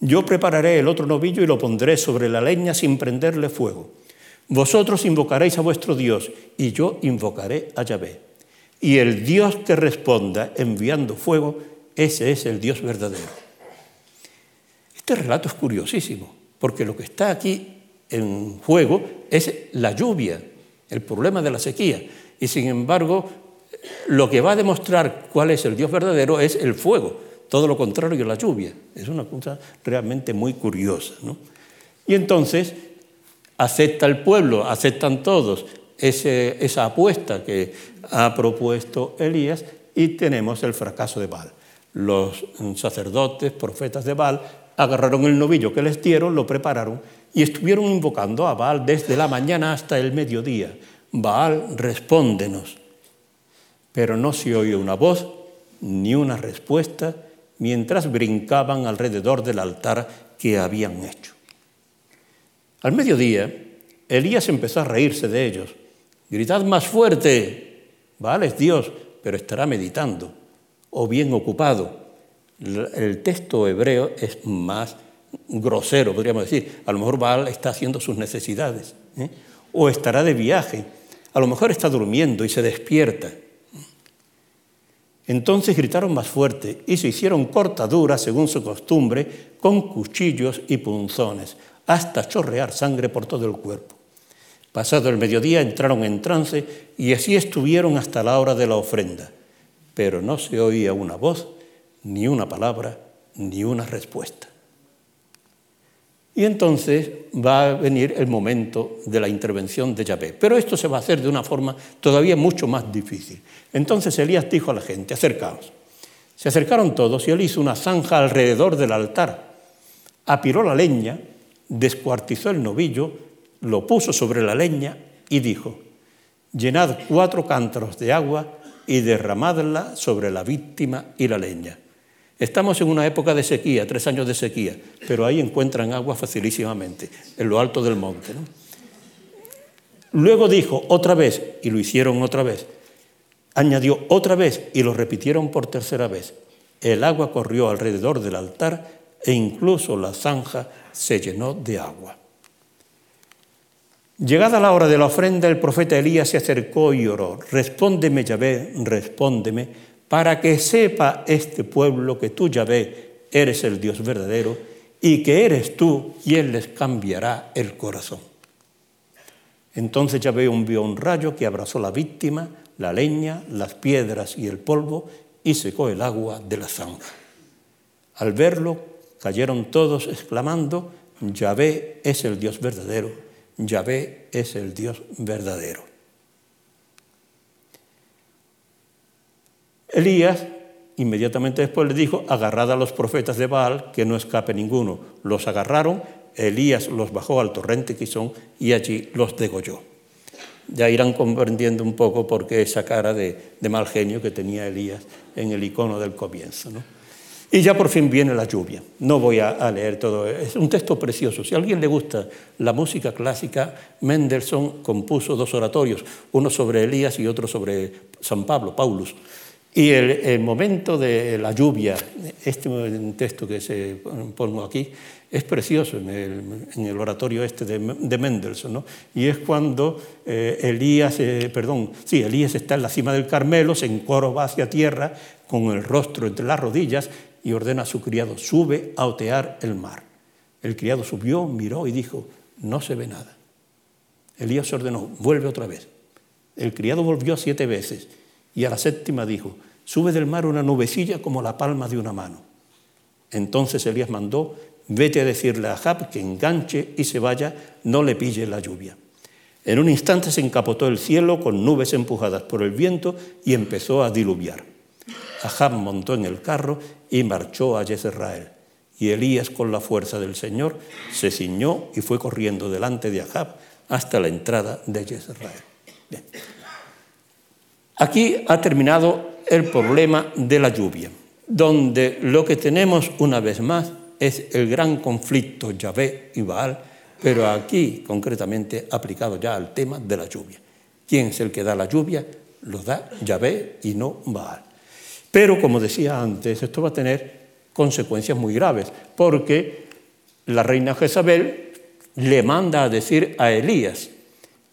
Yo prepararé el otro novillo y lo pondré sobre la leña sin prenderle fuego. Vosotros invocaréis a vuestro Dios y yo invocaré a Yahvé. Y el Dios que responda enviando fuego, ese es el Dios verdadero. Este relato es curiosísimo, porque lo que está aquí en juego es la lluvia, el problema de la sequía. Y sin embargo, lo que va a demostrar cuál es el Dios verdadero es el fuego, todo lo contrario que la lluvia. Es una cosa realmente muy curiosa. Y entonces acepta el pueblo, aceptan todos esa apuesta que ha propuesto Elías y tenemos el fracaso de Baal. Los sacerdotes, profetas de Baal, agarraron el novillo que les dieron, lo prepararon y estuvieron invocando a Baal desde la mañana hasta el mediodía. Baal, respóndenos. Pero no se oye una voz ni una respuesta mientras brincaban alrededor del altar que habían hecho. Al mediodía, Elías empezó a reírse de ellos. Gritad más fuerte, Baal es Dios, pero estará meditando o bien ocupado. El texto hebreo es más grosero, podríamos decir. A lo mejor Baal está haciendo sus necesidades ¿eh? o estará de viaje. A lo mejor está durmiendo y se despierta. Entonces gritaron más fuerte y se hicieron cortaduras, según su costumbre, con cuchillos y punzones hasta chorrear sangre por todo el cuerpo. Pasado el mediodía entraron en trance y así estuvieron hasta la hora de la ofrenda, pero no se oía una voz, ni una palabra, ni una respuesta. Y entonces va a venir el momento de la intervención de Yahvé. Pero esto se va a hacer de una forma todavía mucho más difícil. Entonces Elías dijo a la gente, acercaos. Se acercaron todos y él hizo una zanja alrededor del altar, apiró la leña descuartizó el novillo, lo puso sobre la leña y dijo, llenad cuatro cántaros de agua y derramadla sobre la víctima y la leña. Estamos en una época de sequía, tres años de sequía, pero ahí encuentran agua facilísimamente, en lo alto del monte. Luego dijo otra vez, y lo hicieron otra vez. Añadió otra vez y lo repitieron por tercera vez. El agua corrió alrededor del altar e incluso la zanja se llenó de agua. Llegada la hora de la ofrenda, el profeta Elías se acercó y oró, respóndeme Yahvé, respóndeme, para que sepa este pueblo que tú Yahvé eres el Dios verdadero y que eres tú quien les cambiará el corazón. Entonces Yahvé envió un rayo que abrazó la víctima, la leña, las piedras y el polvo y secó el agua de la zanja. Al verlo, cayeron todos exclamando, Yahvé es el Dios verdadero, Yahvé es el Dios verdadero. Elías inmediatamente después le dijo, agarrad a los profetas de Baal, que no escape ninguno. Los agarraron, Elías los bajó al torrente Quizón y allí los degolló. Ya irán comprendiendo un poco por qué esa cara de, mal genio que tenía Elías en el icono del comienzo. Y ya por fin viene la lluvia. No voy a, leer todo. Es un texto precioso. Si a alguien le gusta la música clásica, Mendelssohn compuso dos oratorios, uno sobre Elías y otro sobre San Pablo, Paulus. Y el, momento de la lluvia, este texto que se pongo aquí, es precioso en el, oratorio este de, Mendelssohn, ¿no? y es cuando eh, Elías, eh, perdón, sí, Elías está en la cima del Carmelo, se encorva hacia tierra con el rostro entre las rodillas y ordena a su criado, sube a otear el mar. El criado subió, miró y dijo, no se ve nada. Elías ordenó, vuelve otra vez. El criado volvió siete veces y a la séptima dijo, sube del mar una nubecilla como la palma de una mano. Entonces Elías mandó, vete a decirle a Jab que enganche y se vaya, no le pille la lluvia. En un instante se encapotó el cielo con nubes empujadas por el viento y empezó a diluviar. Ahab montó en el carro y marchó a Jezreel. Y Elías, con la fuerza del Señor, se ciñó y fue corriendo delante de Ahab hasta la entrada de Jezreel. Aquí ha terminado el problema de la lluvia, donde lo que tenemos una vez más es el gran conflicto Yahvé y Baal, pero aquí concretamente aplicado ya al tema de la lluvia. ¿Quién es el que da la lluvia? Lo da Yahvé y no Baal. Pero como decía antes, esto va a tener consecuencias muy graves, porque la reina Jezabel le manda a decir a Elías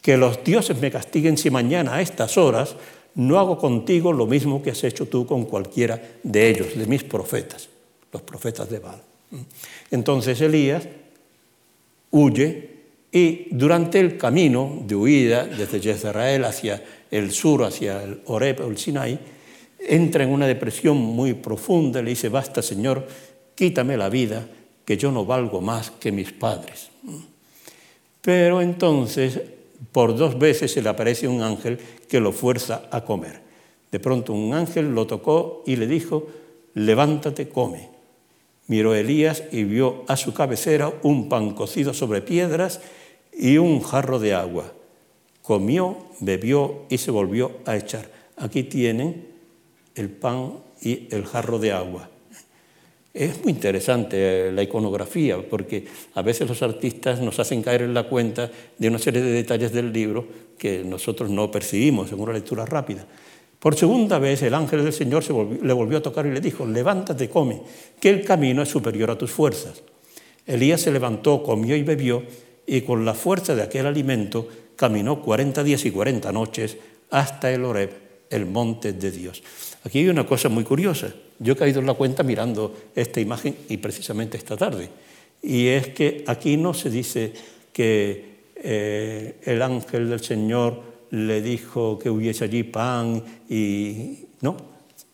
que los dioses me castiguen si mañana a estas horas no hago contigo lo mismo que has hecho tú con cualquiera de ellos, de mis profetas, los profetas de Baal. Entonces Elías huye y durante el camino de huida desde Jezreel hacia el sur, hacia el Oreb o el Sinai, entra en una depresión muy profunda, le dice, basta Señor, quítame la vida, que yo no valgo más que mis padres. Pero entonces, por dos veces se le aparece un ángel que lo fuerza a comer. De pronto un ángel lo tocó y le dijo, levántate, come. Miró Elías y vio a su cabecera un pan cocido sobre piedras y un jarro de agua. Comió, bebió y se volvió a echar. Aquí tienen el pan y el jarro de agua. Es muy interesante eh, la iconografía, porque a veces los artistas nos hacen caer en la cuenta de una serie de detalles del libro que nosotros no percibimos en una lectura rápida. Por segunda vez el ángel del Señor le volvió a tocar y le dijo, levántate, come, que el camino es superior a tus fuerzas. Elías se levantó, comió y bebió, y con la fuerza de aquel alimento caminó cuarenta días y cuarenta noches hasta el Horeb, el monte de Dios. Aquí hay una cosa muy curiosa. Yo he caído en la cuenta mirando esta imagen y precisamente esta tarde. Y es que aquí no se dice que eh, el ángel del Señor le dijo que hubiese allí pan y no.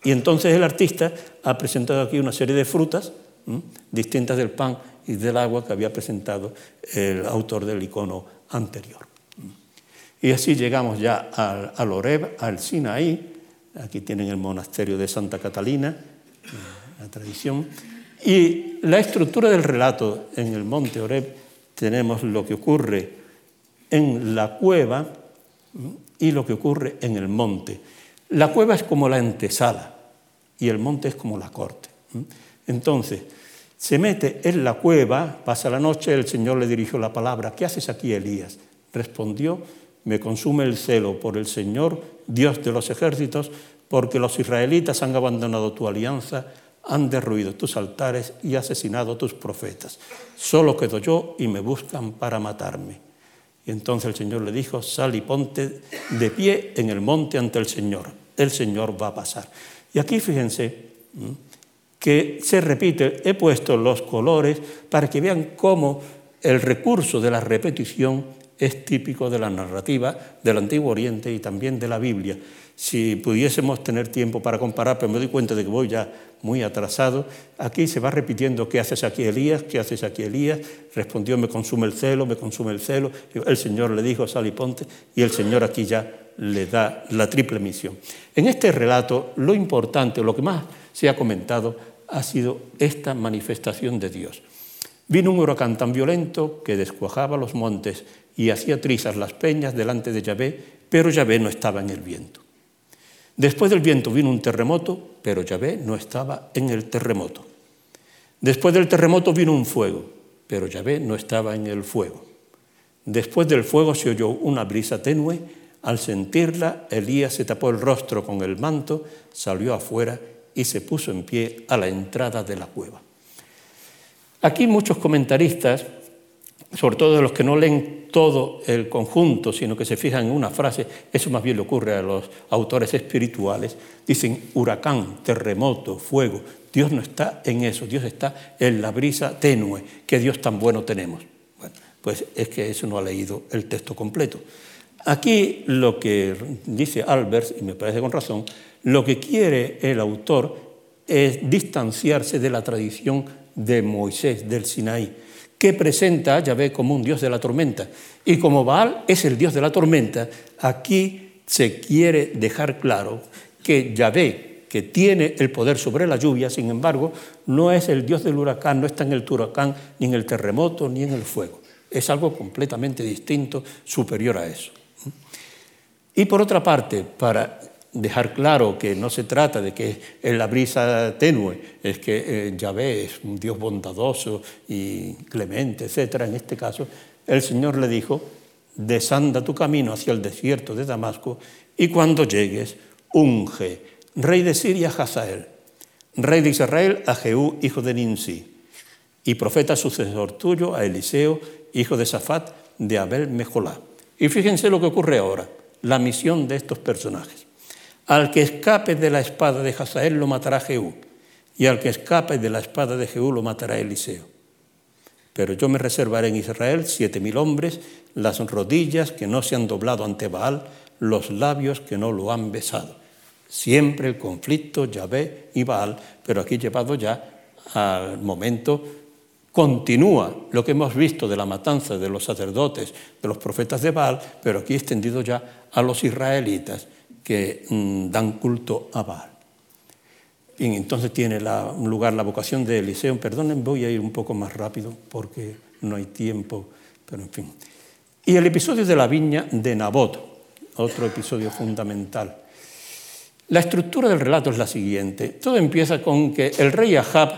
Y entonces el artista ha presentado aquí una serie de frutas distintas del pan y del agua que había presentado el autor del icono anterior. Y así llegamos ya al, al al Sinaí, Aquí tienen el monasterio de Santa Catalina, la tradición. Y la estructura del relato en el monte Oreb tenemos lo que ocurre en la cueva y lo que ocurre en el monte. La cueva es como la antesala y el monte es como la corte. Entonces, se mete en la cueva, pasa la noche, el Señor le dirigió la palabra, ¿qué haces aquí, Elías? Respondió, me consume el celo por el Señor, Dios de los ejércitos, porque los israelitas han abandonado tu alianza, han derruido tus altares y asesinado tus profetas. Solo quedo yo y me buscan para matarme. Y entonces el Señor le dijo, sal y ponte de pie en el monte ante el Señor. El Señor va a pasar. Y aquí fíjense que se repite, he puesto los colores para que vean cómo el recurso de la repetición es típico de la narrativa del Antiguo Oriente y también de la Biblia. Si pudiésemos tener tiempo para comparar, pero me doy cuenta de que voy ya muy atrasado, aquí se va repitiendo, ¿qué haces aquí Elías? ¿Qué haces aquí Elías? Respondió, me consume el celo, me consume el celo. El Señor le dijo, sal y ponte, y el Señor aquí ya le da la triple misión. En este relato, lo importante, lo que más se ha comentado, ha sido esta manifestación de Dios. Vino un huracán tan violento que descuajaba los montes y hacía trizas las peñas delante de Yahvé, pero Yahvé no estaba en el viento. Después del viento vino un terremoto, pero Yahvé no estaba en el terremoto. Después del terremoto vino un fuego, pero Yahvé no estaba en el fuego. Después del fuego se oyó una brisa tenue, Al sentirla, Elías se tapó el rostro con el manto, salió afuera y se puso en pie a la entrada de la cueva. Aquí muchos comentaristas, sobre todo los que no leen todo el conjunto, sino que se fijan en una frase, eso más bien le ocurre a los autores espirituales, dicen huracán, terremoto, fuego. Dios no está en eso, Dios está en la brisa tenue, que Dios tan bueno tenemos. Bueno, pues es que eso no ha leído el texto completo. Aquí lo que dice Albers, y me parece con razón, lo que quiere el autor es distanciarse de la tradición de Moisés, del Sinaí, que presenta a Yahvé como un dios de la tormenta. Y como Baal es el dios de la tormenta, aquí se quiere dejar claro que Yahvé, que tiene el poder sobre la lluvia, sin embargo, no es el dios del huracán, no está en el huracán, ni en el terremoto, ni en el fuego. Es algo completamente distinto, superior a eso. Y por otra parte, para dejar claro que no se trata de que es la brisa tenue, es que eh, Yahvé es un Dios bondadoso y clemente, etc. En este caso, el Señor le dijo, desanda tu camino hacia el desierto de Damasco y cuando llegues, unge, rey de Siria Hazael, rey de Israel a Jehú, hijo de Ninsi, y profeta sucesor tuyo a Eliseo, hijo de Safat, de Abel Mejolá. Y fíjense lo que ocurre ahora, la misión de estos personajes. Al que escape de la espada de Hazael lo matará Jehú, y al que escape de la espada de Jehú lo matará Eliseo. Pero yo me reservaré en Israel siete mil hombres, las rodillas que no se han doblado ante Baal, los labios que no lo han besado. Siempre el conflicto Yahvé y Baal, pero aquí llevado ya al momento continúa lo que hemos visto de la matanza de los sacerdotes, de los profetas de Baal, pero aquí extendido ya a los israelitas que mm, dan culto a Baal. Y entonces tiene lugar la vocación de Eliseo. Perdonen, voy a ir un poco más rápido porque no hay tiempo, pero en fin. Y el episodio de la viña de Nabot, otro episodio fundamental. La estructura del relato es la siguiente. Todo empieza con que el rey Ahab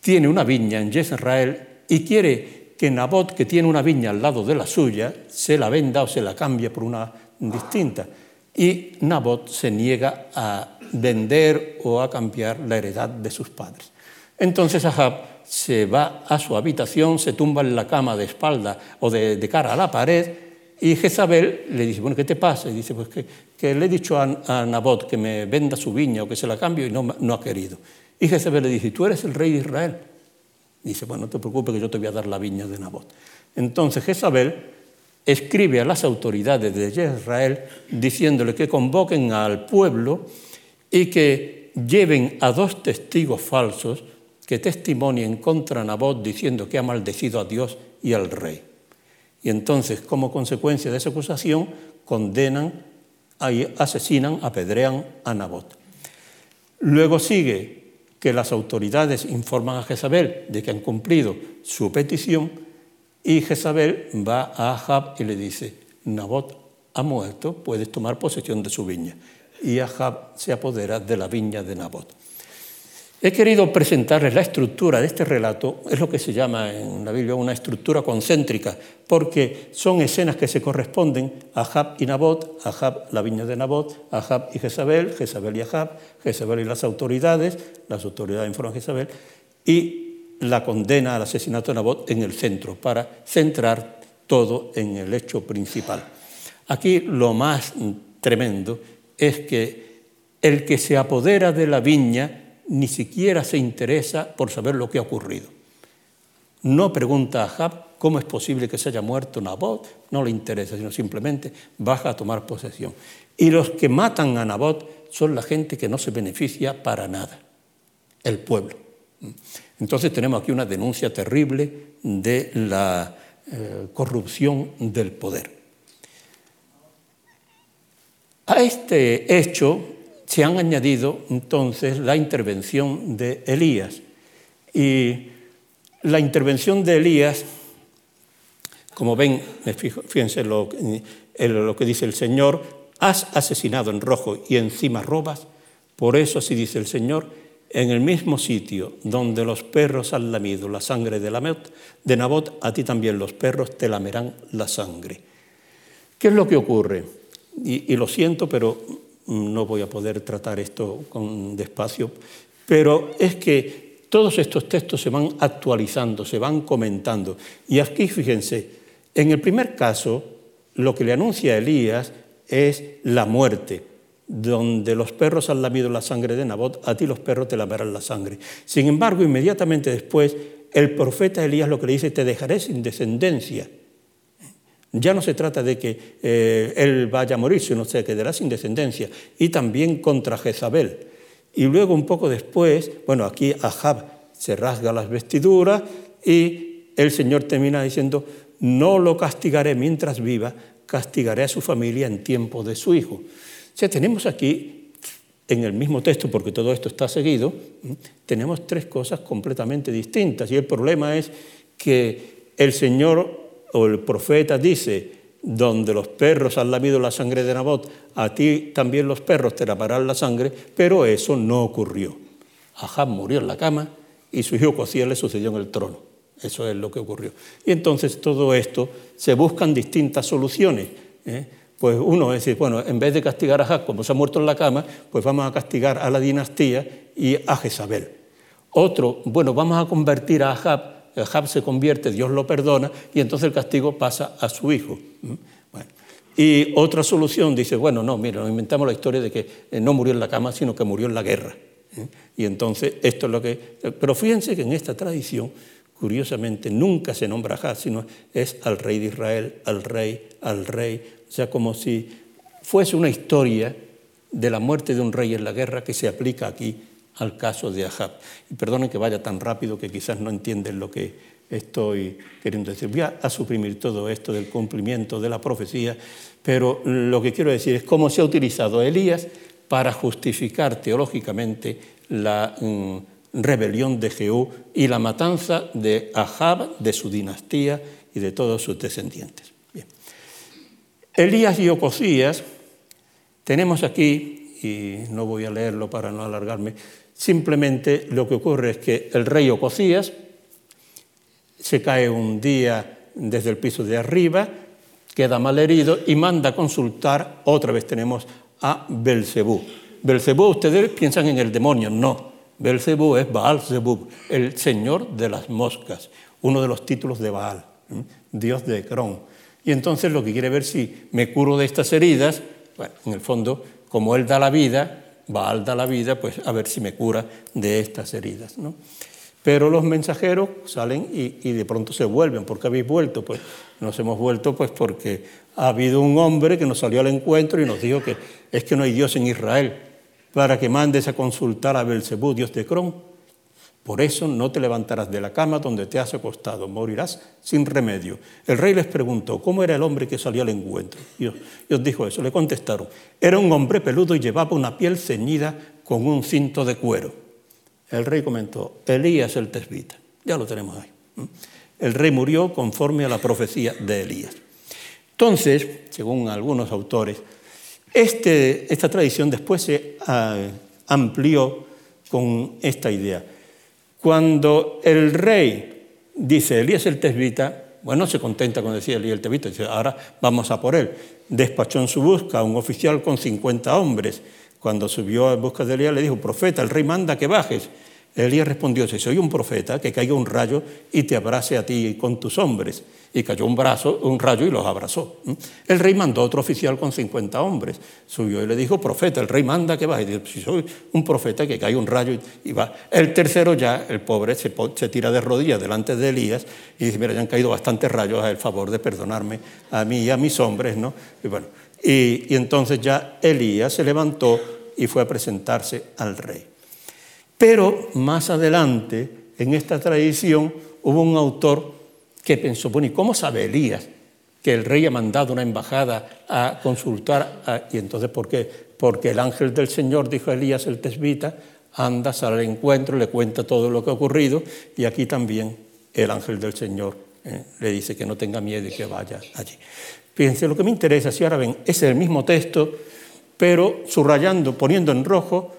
tiene una viña en Jezreel y quiere que Nabot, que tiene una viña al lado de la suya, se la venda o se la cambie por una distinta y Nabot se niega a vender o a cambiar la heredad de sus padres. Entonces Ahab se va a su habitación, se tumba en la cama de espalda o de, cara a la pared y Jezabel le dice, bueno, ¿qué te pasa? Y dice, pues que, le he dicho a, Nabot que me venda su viña o que se la cambio y no, no ha querido. Y Jezabel le dice, ¿tú eres el rey de Israel? dice, bueno, no te preocupes que yo te voy a dar la viña de Nabot. Entonces Jezabel escribe a las autoridades de Israel diciéndole que convoquen al pueblo y que lleven a dos testigos falsos que testimonien contra Nabot diciendo que ha maldecido a Dios y al rey. Y entonces, como consecuencia de esa acusación, condenan, asesinan, apedrean a Nabot. Luego sigue que las autoridades informan a Jezabel de que han cumplido su petición y Jezabel va a Ahab y le dice, Nabot ha muerto, puedes tomar posesión de su viña. Y Ahab se apodera de la viña de Nabot. He querido presentarles la estructura de este relato, es lo que se llama en la Biblia una estructura concéntrica, porque son escenas que se corresponden a Ahab y Nabot, Ahab la viña de Nabot, Ahab y Jezabel, Jezabel y Ahab, Jezabel y las autoridades, las autoridades a Jezabel, y la condena al asesinato de Nabot en el centro, para centrar todo en el hecho principal. Aquí lo más tremendo es que el que se apodera de la viña ni siquiera se interesa por saber lo que ha ocurrido. No pregunta a Ahab cómo es posible que se haya muerto Nabot, no le interesa, sino simplemente baja a tomar posesión. Y los que matan a Nabot son la gente que no se beneficia para nada, el pueblo. Entonces tenemos aquí una denuncia terrible de la eh, corrupción del poder. A este hecho se han añadido entonces la intervención de Elías. Y la intervención de Elías, como ven, fíjense lo, lo que dice el Señor, has asesinado en rojo y encima robas, por eso así dice el Señor, en el mismo sitio donde los perros han lamido la sangre de, de Nabot, a ti también los perros te lamerán la sangre. ¿Qué es lo que ocurre? y, lo siento, pero no voy a poder tratar esto con despacio, pero es que todos estos textos se van actualizando, se van comentando. Y aquí, fíjense, en el primer caso, lo que le anuncia Elías es la muerte, donde los perros han lamido la sangre de Nabot, a ti los perros te lavarán la sangre. Sin embargo, inmediatamente después, el profeta Elías lo que le dice, te dejaré sin descendencia. Ya no se trata de que eh, él vaya a morir, sino se quedará sin descendencia. Y también contra Jezabel. Y luego, un poco después, bueno, aquí Ahab se rasga las vestiduras y el Señor termina diciendo, no lo castigaré mientras viva, castigaré a su familia en tiempo de su hijo. Sea, tenemos aquí, en el mismo texto, porque todo esto está seguido, tenemos tres cosas completamente distintas. Y el problema es que el Señor o el profeta dice, donde los perros han lamido la sangre de Nabot, a ti también los perros te lavarán la sangre, pero eso no ocurrió. Ahab murió en la cama y su hijo Cosías le sucedió en el trono. Eso es lo que ocurrió. Y entonces todo esto se buscan distintas soluciones. ¿eh? Pues uno es decir, bueno, en vez de castigar a Ahab como se ha muerto en la cama, pues vamos a castigar a la dinastía y a Jezabel. Otro, bueno, vamos a convertir a Ahab Ahab se convierte, Dios lo perdona y entonces el castigo pasa a su hijo. Y otra solución dice, bueno, no, mira, nos inventamos la historia de que eh, no murió en la cama, sino que murió en la guerra. Y entonces esto es lo que... Pero fíjense que en esta tradición, curiosamente, nunca se nombra Ahab, sino es al rey de Israel, al rey, al rey. O sea, como si fuese una historia de la muerte de un rey en la guerra que se aplica aquí al caso de Ahab. Y perdonen que vaya tan rápido que quizás no entienden lo que estoy queriendo decir. Voy a, suprimir todo esto del cumplimiento de la profecía, pero lo que quiero decir es cómo se ha utilizado Elías para justificar teológicamente la mm, rebelión de Jehú y la matanza de Ahab, de su dinastía y de todos sus descendientes. Elías y Ocosías, tenemos aquí, y no voy a leerlo para no alargarme, Simplemente lo que ocurre es que el rey Ococías se cae un día desde el piso de arriba, queda mal herido y manda a consultar, otra vez tenemos a Belcebú. Belcebú, ustedes piensan en el demonio, no. Belcebú es Baal Zebub, el señor de las moscas, uno de los títulos de Baal, dios de Cron. Y entonces lo que quiere ver si me curo de estas heridas, en el fondo, como él da la vida, Baal da la vida, pues a ver si me cura de estas heridas. ¿no? Pero los mensajeros salen y, de pronto se vuelven. ¿Por qué habéis vuelto? Pues nos hemos vuelto pues porque ha habido un hombre que nos salió al encuentro y nos dijo que es que no hay Dios en Israel para que mandes a consultar a Belcebú, Dios de Cron. Por eso no te levantarás de la cama donde te has acostado, morirás sin remedio. El rey les preguntó, ¿cómo era el hombre que salió al encuentro? Y os dijo eso, le contestaron, era un hombre peludo y llevaba una piel ceñida con un cinto de cuero. El rey comentó, Elías el tesbita, ya lo tenemos ahí. El rey murió conforme a la profecía de Elías. Entonces, según algunos autores, este, esta tradición después se ah, amplió con esta idea cuando el rey dice, Elías el tesbita, bueno, se contenta con decir Elías el tesbita, dice, ahora vamos a por él. Despachó en su busca a un oficial con 50 hombres. Cuando subió en busca de Elías le dijo, profeta, el rey manda que bajes. Elías respondió, si soy un profeta, que caiga un rayo y te abrace a ti con tus hombres. Y cayó un, brazo, un rayo y los abrazó. El rey mandó otro oficial con 50 hombres. Subió y le dijo, profeta, el rey manda que baje. Y dijo, si soy un profeta, que caiga un rayo y va. El tercero ya, el pobre, se, tira de rodillas delante de Elías y dice, mira, ya han caído bastantes rayos, a el favor de perdonarme a mí y a mis hombres. ¿no? Y, bueno, y entonces ya Elías se levantó y fue a presentarse al rey. Pero más adelante, en esta tradición, hubo un autor que pensó, bueno, ¿y cómo sabe Elías que el rey ha mandado una embajada a consultar? Y entonces, ¿por qué? Porque el ángel del Señor dijo a Elías el tesbita, anda, sale al encuentro, le cuenta todo lo que ha ocurrido, y aquí también el ángel del Señor eh, le dice que no tenga miedo y que vaya allí. Fíjense, lo que me interesa, si ahora ven, es el mismo texto, pero subrayando, poniendo en rojo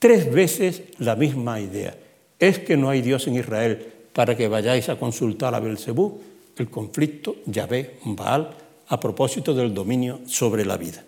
Tres veces la misma idea. Es que no hay Dios en Israel para que vayáis a consultar a Belcebú, el conflicto Yahvé-Baal a propósito del dominio sobre la vida.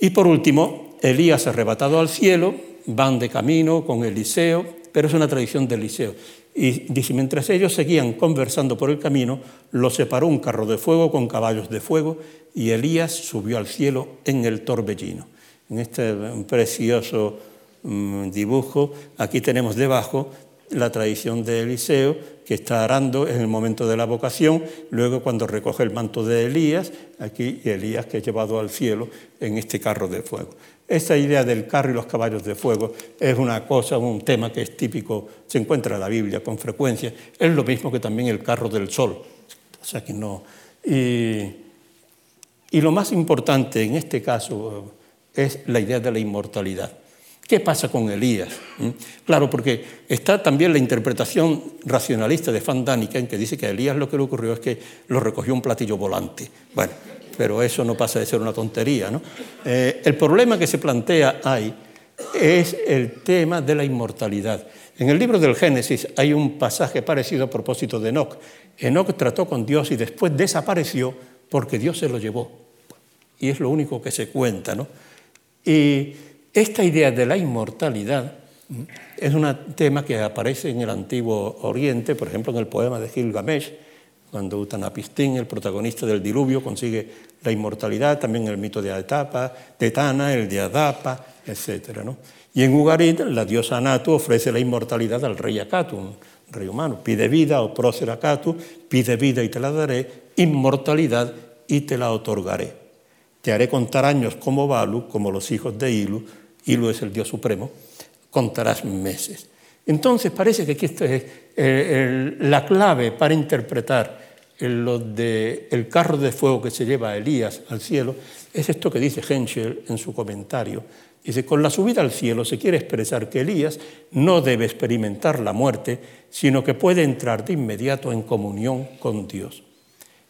Y por último, Elías arrebatado al cielo, van de camino con Eliseo, pero es una tradición de Eliseo. Y dice, mientras ellos seguían conversando por el camino, los separó un carro de fuego con caballos de fuego y Elías subió al cielo en el torbellino. En este precioso mm, dibujo, aquí tenemos debajo la tradición de Eliseo, que está arando en el momento de la vocación, luego cuando recoge el manto de Elías, aquí Elías que es llevado al cielo en este carro de fuego. Esta idea del carro y los caballos de fuego es una cosa, un tema que es típico, se encuentra en la Biblia con frecuencia, es lo mismo que también el carro del sol. O sea que no. Y, y lo más importante en este caso es la idea de la inmortalidad. ¿Qué pasa con Elías? ¿Mm? Claro, porque está también la interpretación racionalista de Van Daniken, que dice que a Elías lo que le ocurrió es que lo recogió un platillo volante. Bueno, pero eso no pasa de ser una tontería. ¿no? Eh, el problema que se plantea ahí es el tema de la inmortalidad. En el libro del Génesis hay un pasaje parecido a propósito de Enoch. Enoch trató con Dios y después desapareció porque Dios se lo llevó. Y es lo único que se cuenta. ¿no? Y esta idea de la inmortalidad es un tema que aparece en el Antiguo Oriente, por ejemplo en el poema de Gilgamesh, cuando Utanapistín, el protagonista del diluvio, consigue la inmortalidad, también el mito de Atapa, de Tana, el de Adapa, etc. Y en Ugarit, la diosa Anatu ofrece la inmortalidad al rey Akatu, un rey humano. Pide vida, o prócer Akatu, pide vida y te la daré, inmortalidad y te la otorgaré. Te haré contar años como Balu, como los hijos de Ilu, Ilu es el Dios supremo, contarás meses. Entonces parece que aquí está es la clave para interpretar lo de el carro de fuego que se lleva a Elías al cielo, es esto que dice Henschel en su comentario. Dice, con la subida al cielo se quiere expresar que Elías no debe experimentar la muerte, sino que puede entrar de inmediato en comunión con Dios.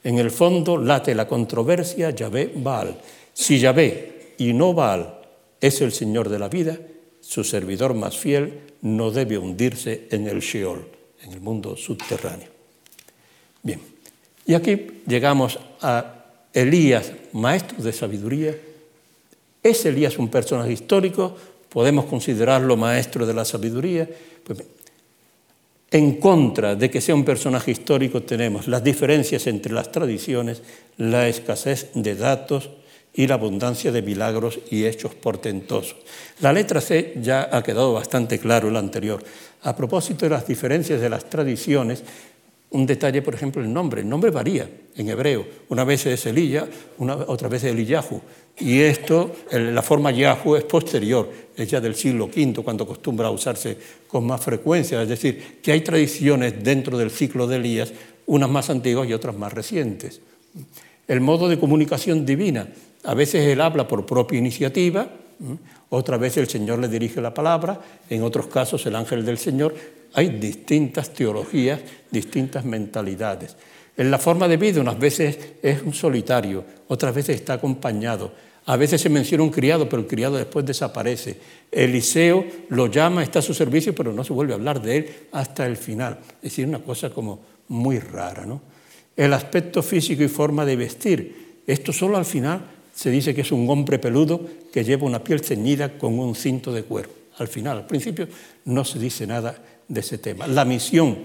En el fondo late la controversia Yahvé-Baal. Si Yahvé y no Baal es el Señor de la vida, su servidor más fiel no debe hundirse en el Sheol, en el mundo subterráneo. Bien, y aquí llegamos a Elías, maestro de sabiduría. ¿Es Elías un personaje histórico? ¿Podemos considerarlo maestro de la sabiduría? Pues en contra de que sea un personaje histórico tenemos las diferencias entre las tradiciones, la escasez de datos y la abundancia de milagros y hechos portentosos. La letra C ya ha quedado bastante claro en la anterior. A propósito de las diferencias de las tradiciones, un detalle, por ejemplo, el nombre. El nombre varía en hebreo. Una vez es Elías, otra vez es Eliyahu. Y esto, la forma Yahu es posterior, es ya del siglo V, cuando acostumbra usarse con más frecuencia. Es decir, que hay tradiciones dentro del ciclo de Elías, unas más antiguas y otras más recientes. El modo de comunicación divina. A veces él habla por propia iniciativa, otra vez el Señor le dirige la palabra, en otros casos el ángel del Señor. Hay distintas teologías, distintas mentalidades. En la forma de vida unas veces es un solitario, otras veces está acompañado. A veces se menciona un criado, pero el criado después desaparece. Eliseo lo llama, está a su servicio, pero no se vuelve a hablar de él hasta el final. Es decir, una cosa como muy rara. ¿no? El aspecto físico y forma de vestir. Esto solo al final se dice que es un hombre peludo que lleva una piel ceñida con un cinto de cuero. Al final, al principio, no se dice nada de ese tema. La misión,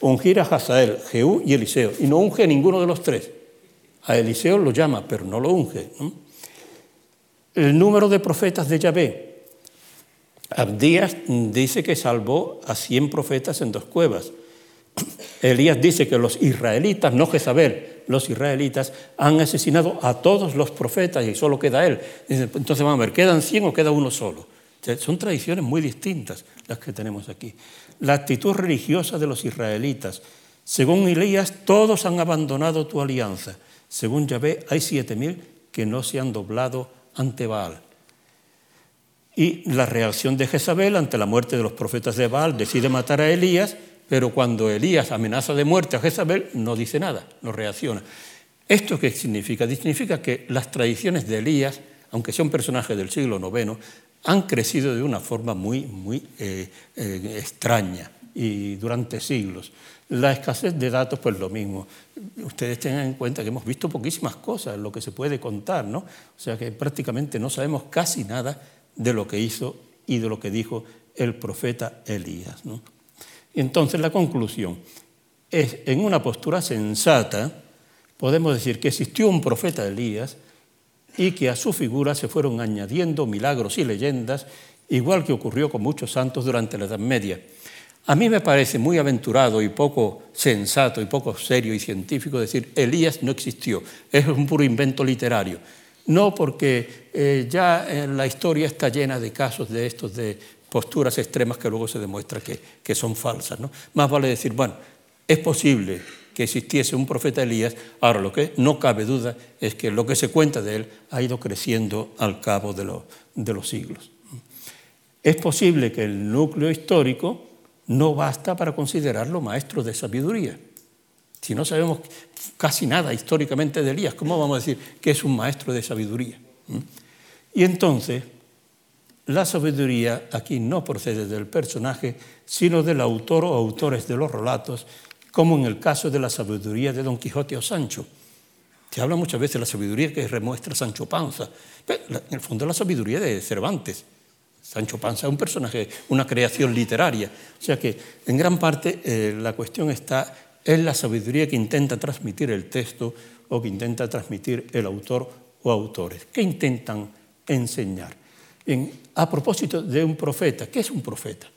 ungir a Hazael, Jehú y Eliseo, y no unge a ninguno de los tres. A Eliseo lo llama, pero no lo unge. El número de profetas de Yahvé. Abdías dice que salvó a 100 profetas en dos cuevas. Elías dice que los israelitas, no Jezabel, los israelitas han asesinado a todos los profetas y solo queda él. Entonces vamos a ver, ¿quedan 100 o queda uno solo? Son tradiciones muy distintas las que tenemos aquí. La actitud religiosa de los israelitas. Según Elías, todos han abandonado tu alianza. Según Yahvé, hay siete mil que no se han doblado ante Baal. Y la reacción de Jezabel ante la muerte de los profetas de Baal decide matar a Elías, pero cuando Elías amenaza de muerte a Jezabel no dice nada, no reacciona. ¿Esto qué significa? Significa que las tradiciones de Elías, aunque sea un personaje del siglo IX, han crecido de una forma muy, muy eh, eh, extraña. y durante siglos. La escasez de datos, pues lo mismo. Ustedes tengan en cuenta que hemos visto poquísimas cosas, lo que se puede contar, ¿no? O sea que prácticamente no sabemos casi nada de lo que hizo y de lo que dijo el profeta Elías. ¿no? Entonces la conclusión es, en una postura sensata, podemos decir que existió un profeta Elías y que a su figura se fueron añadiendo milagros y leyendas, igual que ocurrió con muchos santos durante la Edad Media. A mí me parece muy aventurado y poco sensato y poco serio y científico decir Elías no existió, es un puro invento literario. No porque eh, ya la historia está llena de casos de estos, de posturas extremas que luego se demuestra que, que son falsas. ¿no? Más vale decir, bueno, es posible que existiese un profeta Elías, ahora lo que no cabe duda es que lo que se cuenta de él ha ido creciendo al cabo de, de los siglos. Es posible que el núcleo histórico no basta para considerarlo maestro de sabiduría. Si no sabemos casi nada históricamente de Elías, ¿cómo vamos a decir que es un maestro de sabiduría? ¿Mm? Y entonces, la sabiduría aquí no procede del personaje, sino del autor o autores de los relatos, como en el caso de la sabiduría de Don Quijote o Sancho. Se habla muchas veces de la sabiduría que remuestra Sancho Panza, en el fondo la sabiduría de Cervantes. Sancho Panza es un personaje, una creación literaria. O sea que en gran parte eh, la cuestión está en la sabiduría que intenta transmitir el texto o que intenta transmitir el autor o autores. ¿Qué intentan enseñar? a propósito de un profeta, ¿qué es un profeta?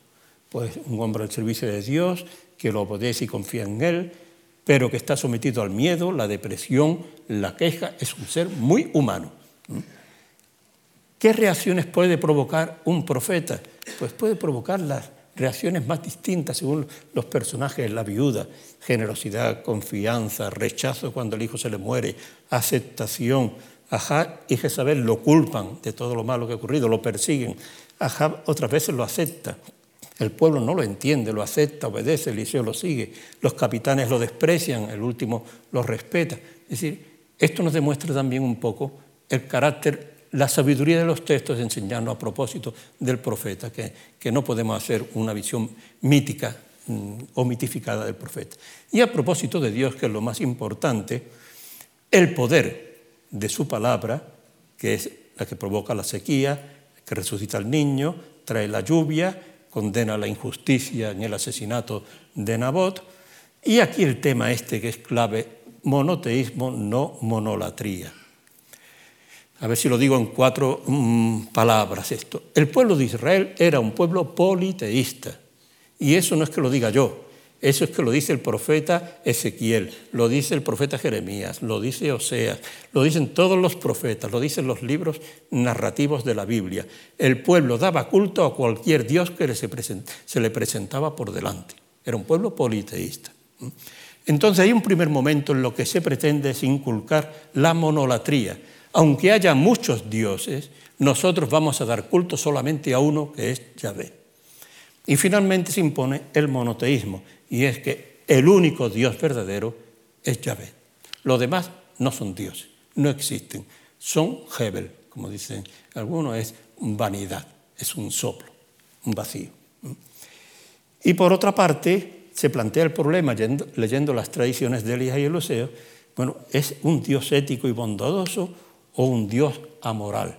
Pues un hombre al servicio de Dios, que lo obedece y confía en Él, pero que está sometido al miedo, la depresión, la queja, es un ser muy humano. ¿Qué reacciones puede provocar un profeta? Pues puede provocar las reacciones más distintas según los personajes, la viuda, generosidad, confianza, rechazo cuando el hijo se le muere, aceptación. Ajá y Jezabel lo culpan de todo lo malo que ha ocurrido, lo persiguen. Ajá otras veces lo acepta. El pueblo no lo entiende, lo acepta, obedece, Eliseo lo sigue. Los capitanes lo desprecian, el último lo respeta. Es decir, esto nos demuestra también un poco el carácter la sabiduría de los textos enseñando a propósito del profeta, que, que no podemos hacer una visión mítica mm, o mitificada del profeta. Y a propósito de Dios, que es lo más importante, el poder de su palabra, que es la que provoca la sequía, que resucita al niño, trae la lluvia, condena la injusticia en el asesinato de Nabot. Y aquí el tema este que es clave, monoteísmo, no monolatría. A ver si lo digo en cuatro mm, palabras esto. El pueblo de Israel era un pueblo politeísta. Y eso no es que lo diga yo, eso es que lo dice el profeta Ezequiel, lo dice el profeta Jeremías, lo dice Oseas, lo dicen todos los profetas, lo dicen los libros narrativos de la Biblia. El pueblo daba culto a cualquier Dios que se le presentaba por delante. Era un pueblo politeísta. Entonces hay un primer momento en lo que se pretende es inculcar la monolatría aunque haya muchos dioses, nosotros vamos a dar culto solamente a uno que es Yahvé. Y finalmente se impone el monoteísmo, y es que el único Dios verdadero es Yahvé. Los demás no son dioses, no existen, son Hebel, como dicen algunos, es vanidad, es un soplo, un vacío. Y por otra parte, se plantea el problema, leyendo las tradiciones de Elías y Eliseo, bueno, ¿es un Dios ético y bondadoso o un Dios amoral,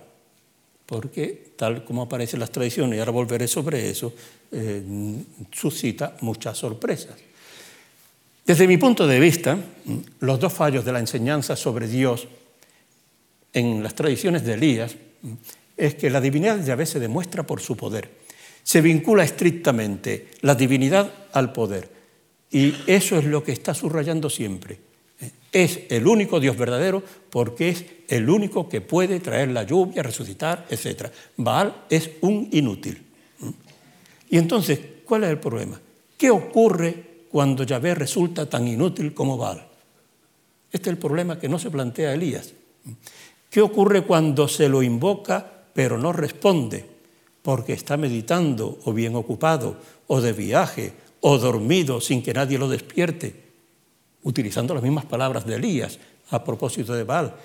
porque tal como aparece en las tradiciones, y ahora volveré sobre eso, eh, suscita muchas sorpresas. Desde mi punto de vista, los dos fallos de la enseñanza sobre Dios en las tradiciones de Elías es que la divinidad de Yahvé se demuestra por su poder. Se vincula estrictamente la divinidad al poder. Y eso es lo que está subrayando siempre. Es el único Dios verdadero porque es el único que puede traer la lluvia, resucitar, etc. Baal es un inútil. ¿Mm? Y entonces, ¿cuál es el problema? ¿Qué ocurre cuando Yahvé resulta tan inútil como Baal? Este es el problema que no se plantea Elías. ¿Qué ocurre cuando se lo invoca pero no responde? Porque está meditando o bien ocupado o de viaje o dormido sin que nadie lo despierte utilizando las mismas palabras de Elías a propósito de Baal.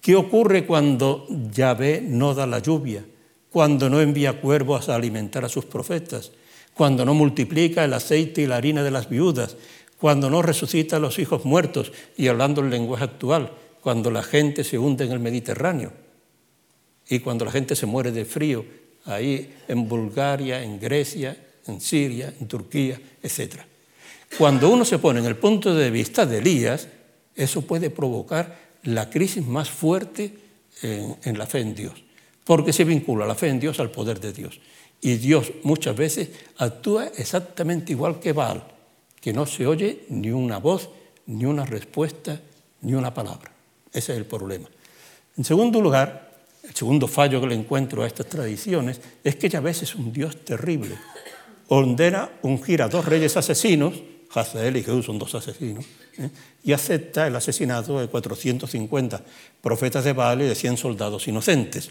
¿Qué ocurre cuando Yahvé no da la lluvia? Cuando no envía cuervos a alimentar a sus profetas? cuando no multiplica el aceite y la harina de las viudas, cuando no resucita a los hijos muertos, y hablando el lenguaje actual, cuando la gente se hunde en el Mediterráneo y cuando la gente se muere de frío ahí en Bulgaria, en Grecia, en Siria, en Turquía, etc. Cuando uno se pone en el punto de vista de Elías, eso puede provocar la crisis más fuerte en, en la fe en Dios, porque se vincula la fe en Dios al poder de Dios. Y Dios muchas veces actúa exactamente igual que Baal que no se oye ni una voz, ni una respuesta, ni una palabra. Ese es el problema. En segundo lugar, el segundo fallo que le encuentro a estas tradiciones es que Yahvé es un Dios terrible. Ordena ungir a dos reyes asesinos, Hazael y Jehú son dos asesinos, ¿eh? y acepta el asesinato de 450 profetas de Baal y de 100 soldados inocentes.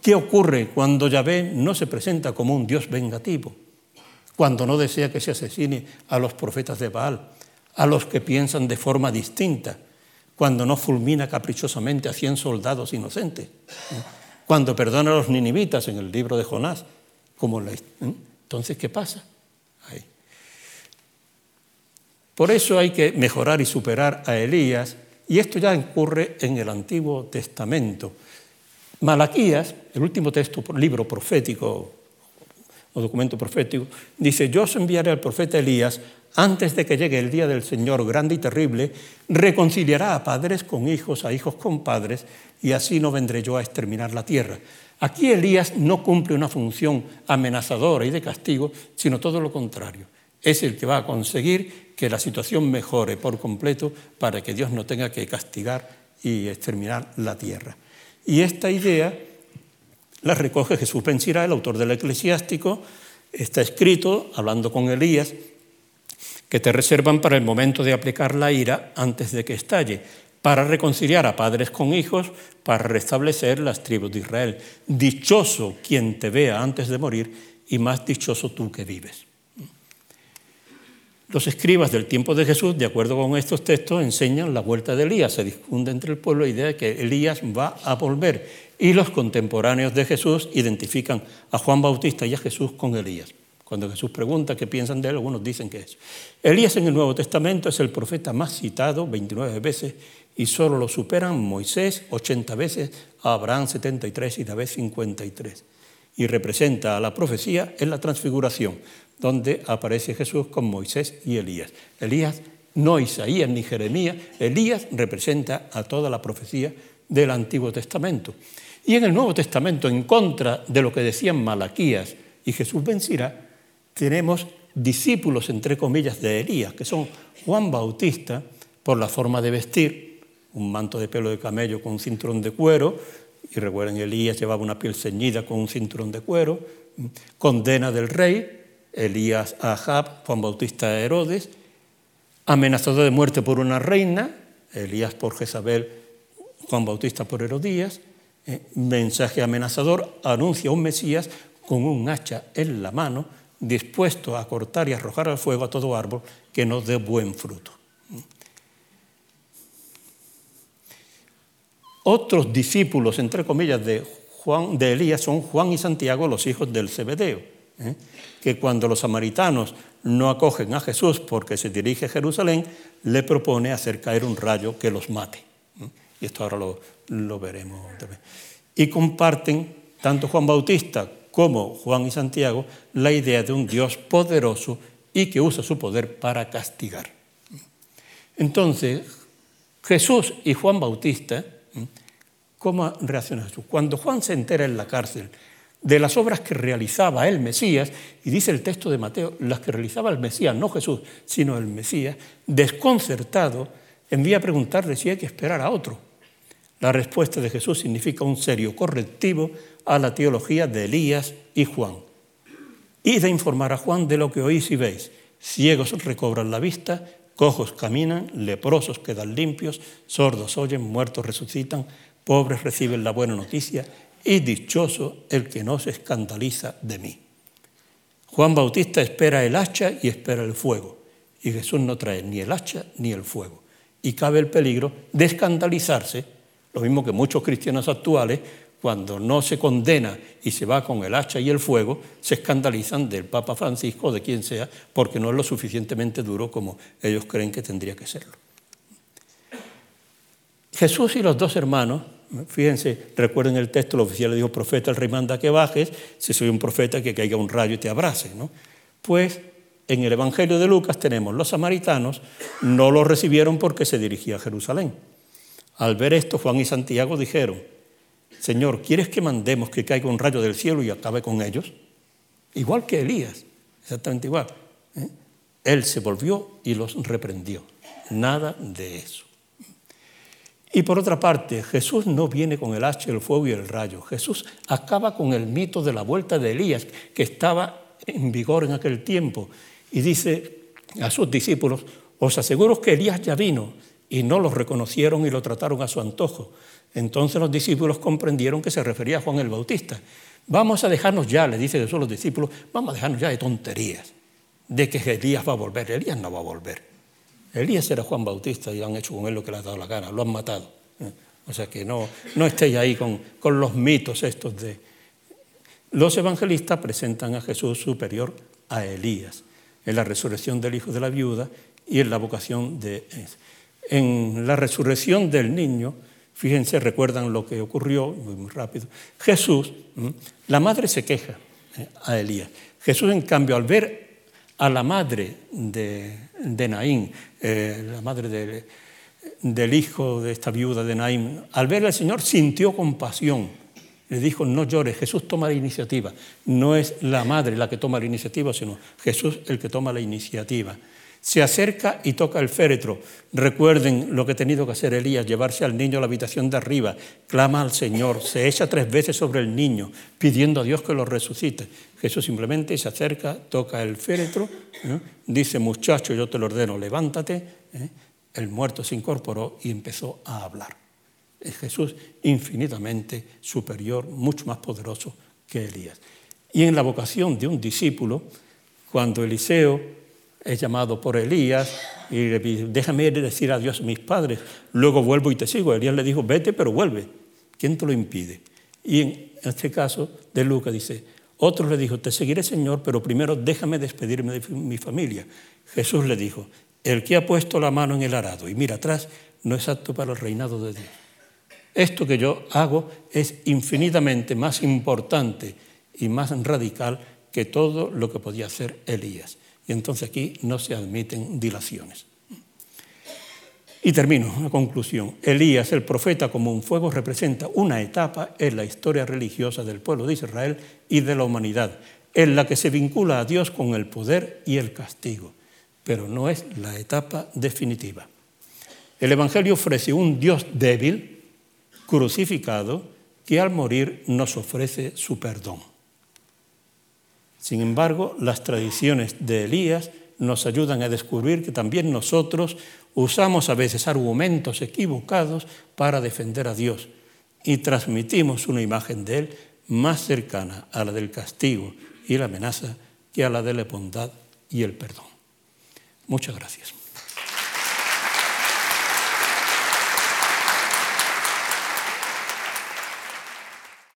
¿Qué ocurre cuando Yahvé no se presenta como un Dios vengativo? cuando no desea que se asesine a los profetas de Baal, a los que piensan de forma distinta, cuando no fulmina caprichosamente a cien soldados inocentes, cuando perdona a los ninivitas en el libro de Jonás, como la, ¿eh? entonces ¿qué pasa? Ahí. Por eso hay que mejorar y superar a Elías, y esto ya ocurre en el Antiguo Testamento. Malaquías, el último texto, libro profético o documento profético, dice, yo os enviaré al profeta Elías antes de que llegue el día del Señor grande y terrible, reconciliará a padres con hijos, a hijos con padres, y así no vendré yo a exterminar la tierra. Aquí Elías no cumple una función amenazadora y de castigo, sino todo lo contrario. Es el que va a conseguir que la situación mejore por completo para que Dios no tenga que castigar y exterminar la tierra. Y esta idea la recoge Jesús Pensirá, el autor del eclesiástico. Está escrito, hablando con Elías, que te reservan para el momento de aplicar la ira antes de que estalle, para reconciliar a padres con hijos, para restablecer las tribus de Israel. Dichoso quien te vea antes de morir y más dichoso tú que vives. Los escribas del tiempo de Jesús, de acuerdo con estos textos, enseñan la vuelta de Elías. Se difunde entre el pueblo la idea de que Elías va a volver y los contemporáneos de Jesús identifican a Juan Bautista y a Jesús con Elías. Cuando Jesús pregunta qué piensan de él, algunos dicen que es. Elías en el Nuevo Testamento es el profeta más citado 29 veces y solo lo superan Moisés 80 veces, Abraham 73 y David 53. Y representa a la profecía en la transfiguración, donde aparece Jesús con Moisés y Elías. Elías, no Isaías ni Jeremías, Elías representa a toda la profecía del Antiguo Testamento. Y en el Nuevo Testamento, en contra de lo que decían Malaquías y Jesús vencirá, tenemos discípulos, entre comillas, de Elías, que son Juan Bautista, por la forma de vestir, un manto de pelo de camello con un cinturón de cuero, y recuerden, Elías llevaba una piel ceñida con un cinturón de cuero, condena del rey, Elías Ahab, Juan Bautista Herodes, amenazado de muerte por una reina, Elías por Jezabel, Juan Bautista por Herodías, eh, mensaje amenazador, anuncia un Mesías con un hacha en la mano, dispuesto a cortar y arrojar al fuego a todo árbol que no dé buen fruto. Otros discípulos, entre comillas, de, Juan, de Elías son Juan y Santiago, los hijos del Zebedeo, ¿eh? que cuando los samaritanos no acogen a Jesús porque se dirige a Jerusalén, le propone hacer caer un rayo que los mate. ¿eh? Y esto ahora lo, lo veremos también. Y comparten, tanto Juan Bautista como Juan y Santiago, la idea de un Dios poderoso y que usa su poder para castigar. Entonces, Jesús y Juan Bautista, ¿cómo reacciona? Cuando Juan se entera en la cárcel de las obras que realizaba el Mesías, y dice el texto de Mateo, las que realizaba el Mesías, no Jesús, sino el Mesías, desconcertado, envía a preguntarle si hay que esperar a otro. La respuesta de Jesús significa un serio correctivo a la teología de Elías y Juan. Y de informar a Juan de lo que oís y veis. Ciegos recobran la vista, cojos caminan, leprosos quedan limpios, sordos oyen, muertos resucitan, pobres reciben la buena noticia y dichoso el que no se escandaliza de mí. Juan Bautista espera el hacha y espera el fuego, y Jesús no trae ni el hacha ni el fuego. Y cabe el peligro de escandalizarse lo mismo que muchos cristianos actuales, cuando no se condena y se va con el hacha y el fuego, se escandalizan del Papa Francisco o de quien sea, porque no es lo suficientemente duro como ellos creen que tendría que serlo. Jesús y los dos hermanos, fíjense, recuerden el texto, el oficial le dijo, profeta, el rey manda que bajes, si soy un profeta que caiga un rayo y te abrace. Pues en el Evangelio de Lucas tenemos, los samaritanos no lo recibieron porque se dirigía a Jerusalén. Al ver esto, Juan y Santiago dijeron, Señor, ¿quieres que mandemos que caiga un rayo del cielo y acabe con ellos? Igual que Elías, exactamente igual. ¿eh? Él se volvió y los reprendió. Nada de eso. Y por otra parte, Jesús no viene con el hacha, el fuego y el rayo. Jesús acaba con el mito de la vuelta de Elías, que estaba en vigor en aquel tiempo. Y dice a sus discípulos, os aseguro que Elías ya vino y no los reconocieron y lo trataron a su antojo. Entonces los discípulos comprendieron que se refería a Juan el Bautista. Vamos a dejarnos ya, le dice Jesús a los discípulos, vamos a dejarnos ya de tonterías, de que Elías va a volver. Elías no va a volver. Elías era Juan Bautista y han hecho con él lo que le ha dado la gana, lo han matado. ¿eh? O sea que no, no estéis ahí con, con los mitos estos de... Los evangelistas presentan a Jesús superior a Elías en la resurrección del hijo de la viuda y en la vocación de... En la resurrección del niño, Fíjense, recuerdan lo que ocurrió, muy, rápido. Jesús, la madre se queja eh, a Elías. Jesús, en cambio, al ver a la madre de, Naín, eh, la madre del hijo de esta viuda de Naín, al ver al Señor sintió compasión. Le dijo, no llores, Jesús toma la iniciativa. No es la madre la que toma la iniciativa, sino Jesús el que toma la iniciativa se acerca y toca el féretro. Recuerden lo que ha tenido que hacer Elías, llevarse al niño a la habitación de arriba, clama al Señor, se echa tres veces sobre el niño, pidiendo a Dios que lo resucite. Jesús simplemente se acerca, toca el féretro, ¿eh? dice, muchacho, yo te lo ordeno, levántate. ¿eh? El muerto se incorporó y empezó a hablar. Es Jesús infinitamente superior, mucho más poderoso que Elías. Y en la vocación de un discípulo, cuando Eliseo es llamado por Elías y le dice, déjame ir decir adiós a mis padres, luego vuelvo y te sigo. Elías le dijo, vete, pero vuelve. ¿Quién te lo impide? Y en este caso de Lucas dice, otro le dijo, te seguiré Señor, pero primero déjame despedirme de mi familia. Jesús le dijo, el que ha puesto la mano en el arado y mira atrás no es apto para el reinado de Dios. Esto que yo hago es infinitamente más importante y más radical que todo lo que podía hacer Elías. Y entonces aquí no se admiten dilaciones. Y termino, una conclusión. Elías, el profeta como un fuego, representa una etapa en la historia religiosa del pueblo de Israel y de la humanidad, en la que se vincula a Dios con el poder y el castigo, pero no es la etapa definitiva. El Evangelio ofrece un Dios débil, crucificado, que al morir nos ofrece su perdón. Sin embargo, las tradiciones de Elías nos ayudan a descubrir que también nosotros usamos a veces argumentos equivocados para defender a Dios y transmitimos una imagen de Él más cercana a la del castigo y la amenaza que a la de la bondad y el perdón. Muchas gracias.